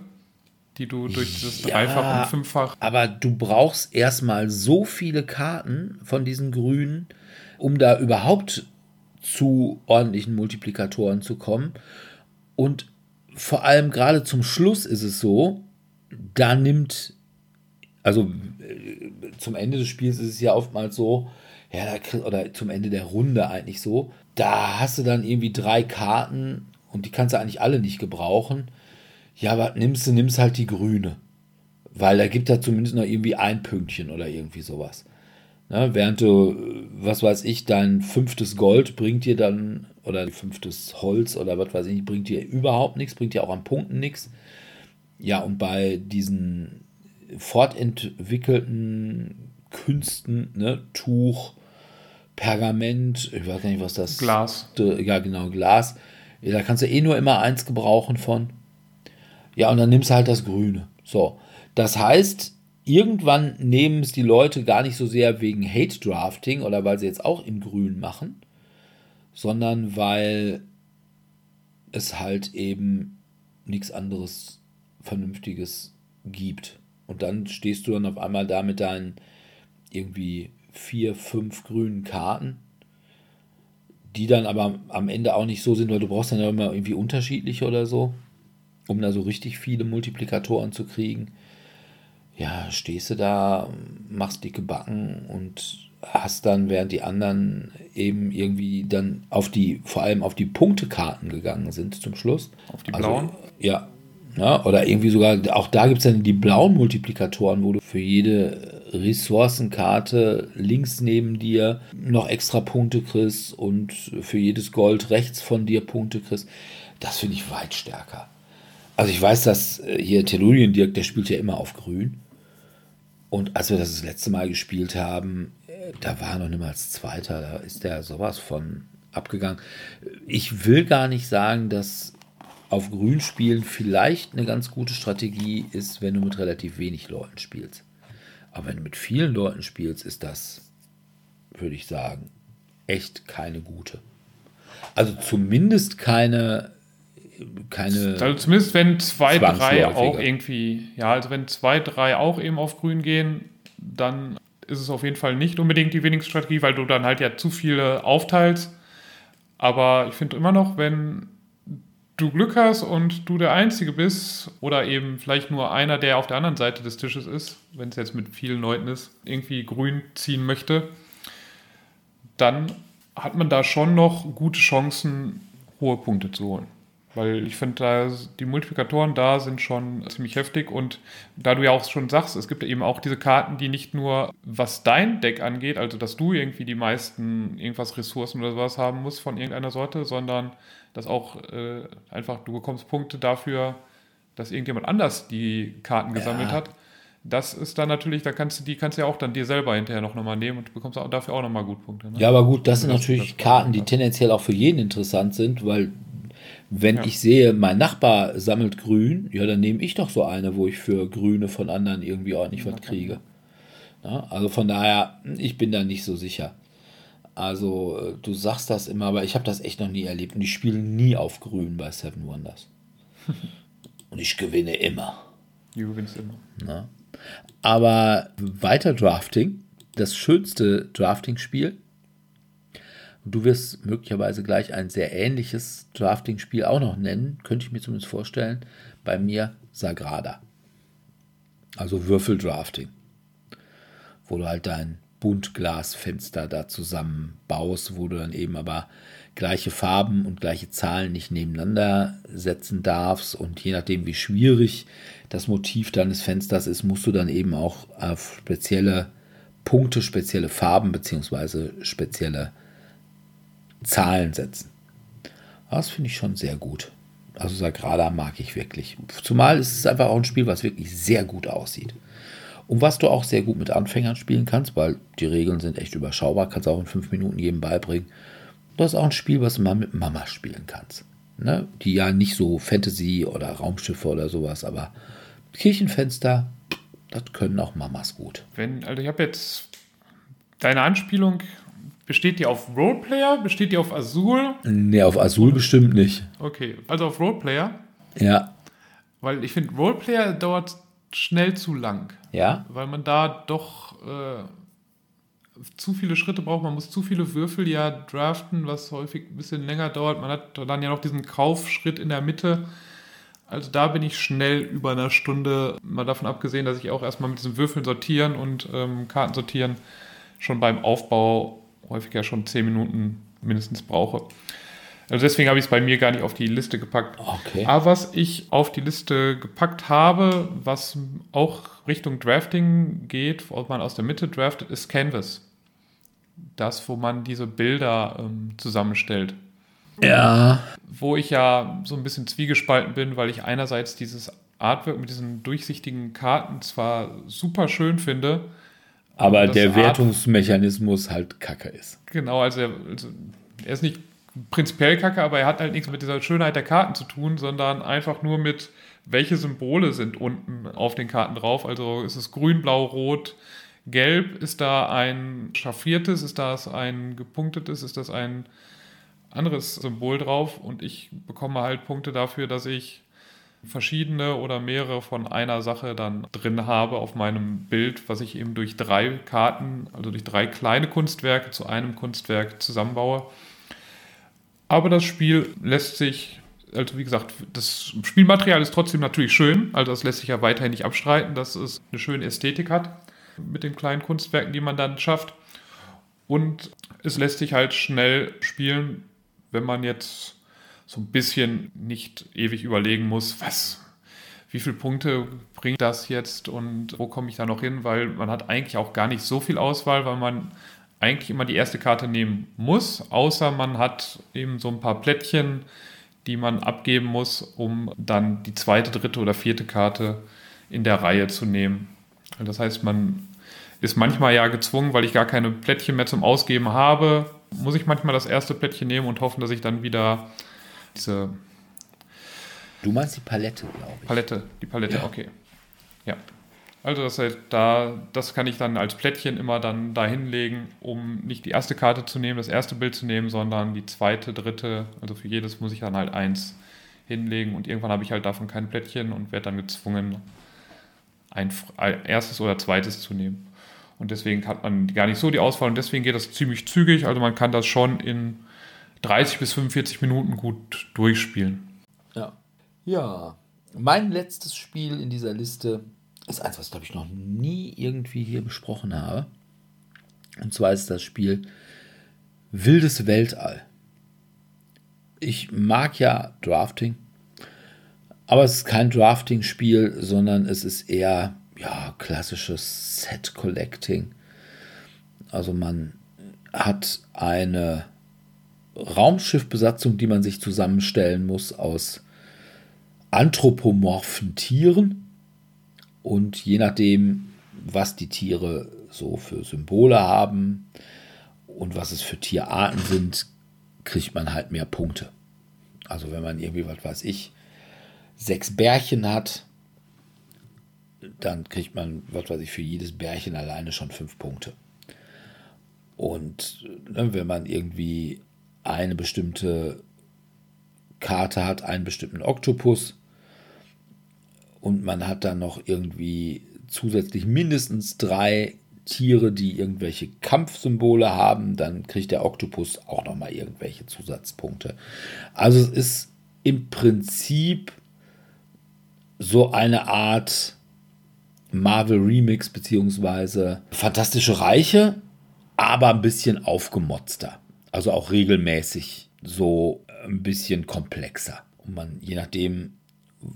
die du durch dieses ja, Dreifach und Fünffach. Aber du brauchst erstmal so viele Karten von diesen Grünen, um da überhaupt zu ordentlichen Multiplikatoren zu kommen. Und vor allem gerade zum Schluss ist es so, da nimmt, also äh, zum Ende des Spiels ist es ja oftmals so, ja, da, oder zum Ende der Runde eigentlich so, da hast du dann irgendwie drei Karten und die kannst du eigentlich alle nicht gebrauchen. Ja, aber nimmst du, nimmst halt die grüne. Weil da gibt da zumindest noch irgendwie ein Pünktchen oder irgendwie sowas. Ne, während du, was weiß ich, dein fünftes Gold bringt dir dann, oder fünftes Holz oder was weiß ich, bringt dir überhaupt nichts, bringt dir auch an Punkten nichts. Ja, und bei diesen fortentwickelten Künsten, ne, Tuch, Pergament, ich weiß gar nicht, was das Glas. Ja, genau, Glas. Da kannst du eh nur immer eins gebrauchen von. Ja, und dann nimmst du halt das Grüne. So. Das heißt, irgendwann nehmen es die Leute gar nicht so sehr wegen Hate Drafting oder weil sie jetzt auch in Grün machen, sondern weil es halt eben nichts anderes Vernünftiges gibt. Und dann stehst du dann auf einmal da mit deinen irgendwie vier, fünf grünen Karten, die dann aber am Ende auch nicht so sind, weil du brauchst dann ja immer irgendwie unterschiedliche oder so, um da so richtig viele Multiplikatoren zu kriegen. Ja, stehst du da, machst dicke Backen und hast dann, während die anderen eben irgendwie dann auf die, vor allem auf die Punktekarten gegangen sind zum Schluss. Auf die also, blauen? Ja, ja, oder irgendwie sogar, auch da gibt es dann die blauen Multiplikatoren, wo du für jede Ressourcenkarte links neben dir noch extra Punkte kriegst und für jedes Gold rechts von dir Punkte kriegst. Das finde ich weit stärker. Also ich weiß, dass äh, hier Tellurien Dirk, der spielt ja immer auf grün. Und als wir das das letzte Mal gespielt haben, äh, da war er noch niemals Zweiter, da ist der sowas von abgegangen. Ich will gar nicht sagen, dass auf Grün spielen vielleicht eine ganz gute Strategie ist, wenn du mit relativ wenig Leuten spielst. Aber wenn du mit vielen Leuten spielst, ist das, würde ich sagen, echt keine gute. Also zumindest keine keine. Also zumindest wenn zwei, drei auch irgendwie, ja, also wenn zwei, drei auch eben auf grün gehen, dann ist es auf jeden Fall nicht unbedingt die wenigste Strategie, weil du dann halt ja zu viele aufteilst. Aber ich finde immer noch, wenn du Glück hast und du der Einzige bist oder eben vielleicht nur einer, der auf der anderen Seite des Tisches ist, wenn es jetzt mit vielen Leuten ist, irgendwie grün ziehen möchte, dann hat man da schon noch gute Chancen, hohe Punkte zu holen. Weil ich finde, die Multiplikatoren da sind schon ziemlich heftig und da du ja auch schon sagst, es gibt eben auch diese Karten, die nicht nur, was dein Deck angeht, also dass du irgendwie die meisten irgendwas Ressourcen oder sowas haben musst von irgendeiner Sorte, sondern dass auch äh, einfach du bekommst Punkte dafür, dass irgendjemand anders die Karten gesammelt ja. hat. Das ist dann natürlich, da kannst du die kannst du ja auch dann dir selber hinterher noch nochmal nehmen und bekommst auch dafür auch nochmal gut Punkte. Ne? Ja, aber gut, das sind natürlich Karten, die tendenziell auch für jeden interessant sind, weil wenn ja. ich sehe, mein Nachbar sammelt grün, ja, dann nehme ich doch so eine, wo ich für Grüne von anderen irgendwie ordentlich was kriege. Ja, also von daher, ich bin da nicht so sicher. Also, äh, du sagst das immer, aber ich habe das echt noch nie erlebt. Und ich spiele nie auf Grün bei Seven Wonders. Und ich gewinne immer. Du gewinnst immer. Na? Aber weiter Drafting, das schönste Drafting-Spiel. Du wirst möglicherweise gleich ein sehr ähnliches Drafting-Spiel auch noch nennen, könnte ich mir zumindest vorstellen. Bei mir Sagrada. Also Würfeldrafting. Wo du halt dein Buntglasfenster da zusammenbaust, wo du dann eben aber gleiche Farben und gleiche Zahlen nicht nebeneinander setzen darfst. Und je nachdem, wie schwierig das Motiv deines Fensters ist, musst du dann eben auch auf spezielle Punkte, spezielle Farben bzw. spezielle Zahlen setzen. Das finde ich schon sehr gut. Also Sagrada mag ich wirklich. Zumal ist es einfach auch ein Spiel, was wirklich sehr gut aussieht. Und was du auch sehr gut mit Anfängern spielen kannst, weil die Regeln sind echt überschaubar, kannst auch in fünf Minuten jedem beibringen. Das ist auch ein Spiel, was du mal mit Mama spielen kannst. Ne? Die ja nicht so Fantasy oder Raumschiffe oder sowas, aber Kirchenfenster, das können auch Mamas gut. Wenn, also ich habe jetzt deine Anspielung, besteht die auf Roleplayer, besteht die auf Azul? Nee, auf Azul bestimmt nicht. Okay, also auf Roleplayer, Ja. weil ich finde, Roleplayer dauert schnell zu lang. Ja? weil man da doch äh, zu viele Schritte braucht. Man muss zu viele Würfel ja draften, was häufig ein bisschen länger dauert. Man hat dann ja noch diesen Kaufschritt in der Mitte. Also da bin ich schnell über einer Stunde, mal davon abgesehen, dass ich auch erstmal mit diesen Würfeln sortieren und ähm, Karten sortieren schon beim Aufbau häufig ja schon zehn Minuten mindestens brauche. Also deswegen habe ich es bei mir gar nicht auf die Liste gepackt. Okay. Aber was ich auf die Liste gepackt habe, was auch Richtung Drafting geht, wo man aus der Mitte draftet, ist Canvas. Das, wo man diese Bilder ähm, zusammenstellt. Ja. Wo ich ja so ein bisschen zwiegespalten bin, weil ich einerseits dieses Artwork mit diesen durchsichtigen Karten zwar super schön finde, Aber der Art- Wertungsmechanismus halt kacke ist. Genau, also er, also er ist nicht prinzipiell kacke, aber er hat halt nichts mit dieser Schönheit der Karten zu tun, sondern einfach nur mit, welche Symbole sind unten auf den Karten drauf. Also ist es grün, blau, rot, gelb, ist da ein schaffiertes, ist das ein gepunktetes, ist das ein anderes Symbol drauf und ich bekomme halt Punkte dafür, dass ich verschiedene oder mehrere von einer Sache dann drin habe auf meinem Bild, was ich eben durch drei Karten, also durch drei kleine Kunstwerke zu einem Kunstwerk zusammenbaue. Aber das Spiel lässt sich, also wie gesagt, das Spielmaterial ist trotzdem natürlich schön, also das lässt sich ja weiterhin nicht abstreiten, dass es eine schöne Ästhetik hat mit den kleinen Kunstwerken, die man dann schafft. Und es lässt sich halt schnell spielen, wenn man jetzt so ein bisschen nicht ewig überlegen muss, was, wie viele Punkte bringt das jetzt und wo komme ich da noch hin, weil man hat eigentlich auch gar nicht so viel Auswahl, weil man eigentlich immer die erste Karte nehmen muss, außer man hat eben so ein paar Plättchen, die man abgeben muss, um dann die zweite, dritte oder vierte Karte in der Reihe zu nehmen. Das heißt, man ist manchmal ja gezwungen, weil ich gar keine Plättchen mehr zum Ausgeben habe, muss ich manchmal das erste Plättchen nehmen und hoffen, dass ich dann wieder diese Du meinst die Palette, glaube ich. Palette, die Palette, okay. Ja. Also das heißt, da, das kann ich dann als Plättchen immer dann da hinlegen, um nicht die erste Karte zu nehmen, das erste Bild zu nehmen, sondern die zweite, dritte, also für jedes muss ich dann halt eins hinlegen und irgendwann habe ich halt davon kein Plättchen und werde dann gezwungen, ein, erstes oder zweites zu nehmen. Und deswegen hat man gar nicht so die Auswahl und deswegen geht das ziemlich zügig. Also man kann das schon in 30 bis 45 Minuten gut durchspielen. Ja. Ja. Mein letztes Spiel in dieser Liste ist eins, was, glaube ich, noch nie irgendwie hier besprochen habe. Und zwar ist das Spiel Wildes Weltall. Ich mag ja Drafting, aber es ist kein Drafting-Spiel, sondern es ist eher ja, klassisches Set-Collecting. Also man hat eine Raumschiffbesatzung, die man sich zusammenstellen muss aus anthropomorphen Tieren. Und je nachdem, was die Tiere so für Symbole haben und was es für Tierarten sind, kriegt man halt mehr Punkte. Also wenn man irgendwie, was weiß ich, sechs Bärchen hat, dann kriegt man, was weiß ich, für jedes Bärchen alleine schon fünf Punkte. Und ne, wenn man irgendwie eine bestimmte Karte hat, einen bestimmten Oktopus und man hat dann noch irgendwie zusätzlich mindestens drei Tiere, die irgendwelche Kampfsymbole haben, dann kriegt der Oktopus auch nochmal irgendwelche Zusatzpunkte. Also es ist im Prinzip so eine Art Marvel Remix beziehungsweise Fantastische Reiche, aber ein bisschen aufgemotzter. Also auch regelmäßig so ein bisschen komplexer. Und man, je nachdem,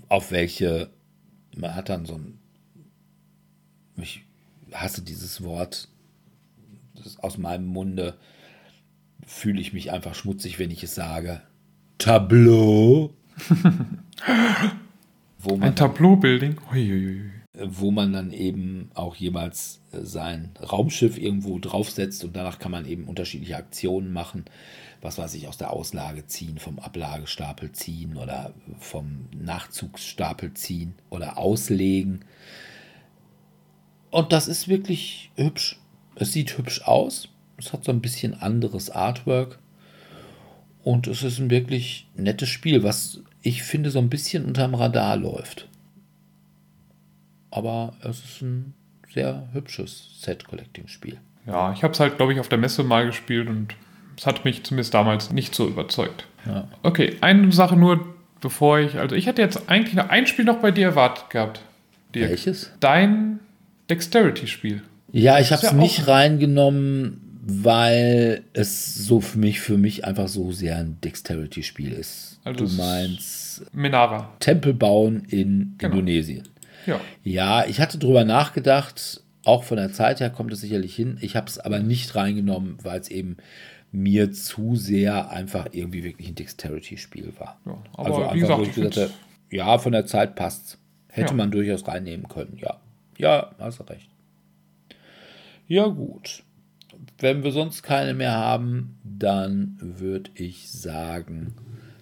auf welche, man hat dann so ein, ich hasse dieses Wort aus meinem Munde, fühle ich mich einfach schmutzig, wenn ich es sage. Tableau. wo man, Ein Tableau-Building. Wo man dann eben auch jemals äh, sein Raumschiff irgendwo draufsetzt und danach kann man eben unterschiedliche Aktionen machen. Was weiß ich, aus der Auslage ziehen, vom Ablagestapel ziehen oder vom Nachzugsstapel ziehen oder auslegen. Und das ist wirklich hübsch. Es sieht hübsch aus. Es hat so ein bisschen anderes Artwork. Und es ist ein wirklich nettes Spiel, was ich finde so ein bisschen unterm Radar läuft. Aber es ist ein sehr hübsches Set-Collecting-Spiel. Ja, ich habe es halt, glaube ich, auf der Messe mal gespielt und es hat mich zumindest damals nicht so überzeugt. Ja. Okay, eine Sache nur, bevor ich, also ich hätte jetzt eigentlich noch ein Spiel noch bei dir erwartet gehabt. Dirk. Welches? Dein Dexterity-Spiel. Ja, ich habe es ja nicht reingenommen, weil es so für mich, für mich einfach so sehr ein Dexterity-Spiel ist. Also du meinst Minara. Tempel bauen in genau. Indonesien. Ja. ja, ich hatte drüber nachgedacht, auch von der Zeit her kommt es sicherlich hin. Ich habe es aber nicht reingenommen, weil es eben mir zu sehr einfach irgendwie wirklich ein Dexterity-Spiel war. Ja, aber also einfach, gesagt, wo ich gesagt habe, ja, von der Zeit passt. Hätte ja. man durchaus reinnehmen können, ja. Ja, hast du recht. Ja, gut. Wenn wir sonst keine mehr haben, dann würde ich sagen,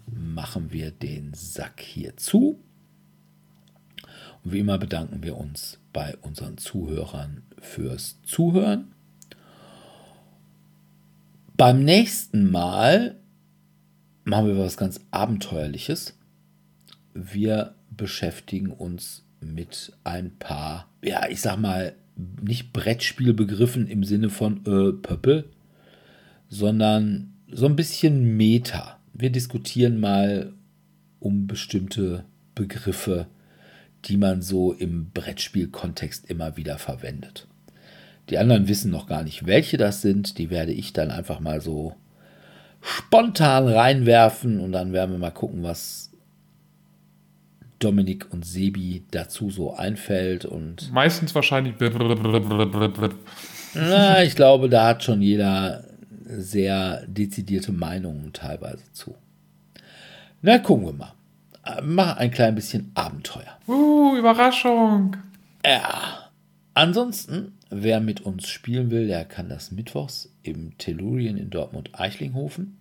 machen wir den Sack hier zu. Und wie immer bedanken wir uns bei unseren Zuhörern fürs Zuhören. Beim nächsten Mal machen wir was ganz Abenteuerliches. Wir beschäftigen uns mit ein paar, ja, ich sag mal, nicht Brettspielbegriffen im Sinne von äh, Pöppel, sondern so ein bisschen Meta. Wir diskutieren mal um bestimmte Begriffe, die man so im Brettspielkontext immer wieder verwendet. Die anderen wissen noch gar nicht, welche das sind. Die werde ich dann einfach mal so spontan reinwerfen und dann werden wir mal gucken, was Dominik und Sebi dazu so einfällt. Und Meistens wahrscheinlich. Na, ich glaube, da hat schon jeder sehr dezidierte Meinungen teilweise zu. Na, gucken wir mal. Mach ein klein bisschen Abenteuer. Uh, Überraschung. Ja. Ansonsten, wer mit uns spielen will, der kann das mittwochs im Tellurien in Dortmund-Eichlinghofen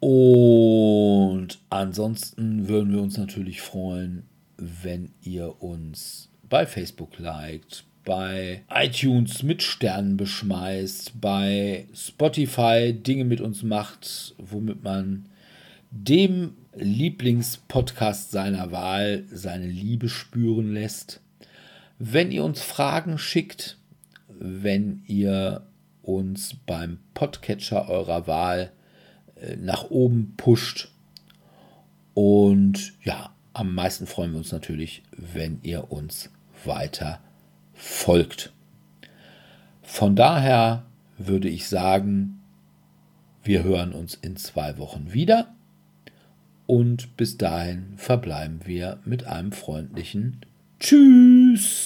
und ansonsten würden wir uns natürlich freuen, wenn ihr uns bei Facebook liked, bei iTunes mit Sternen beschmeißt, bei Spotify Dinge mit uns macht, womit man dem Lieblingspodcast seiner Wahl seine Liebe spüren lässt. Wenn ihr uns Fragen schickt, wenn ihr uns beim Podcatcher eurer Wahl äh, nach oben pusht. Und ja, am meisten freuen wir uns natürlich, wenn ihr uns weiter folgt. Von daher würde ich sagen, wir hören uns in zwei Wochen wieder. Und bis dahin verbleiben wir mit einem freundlichen Tschüss.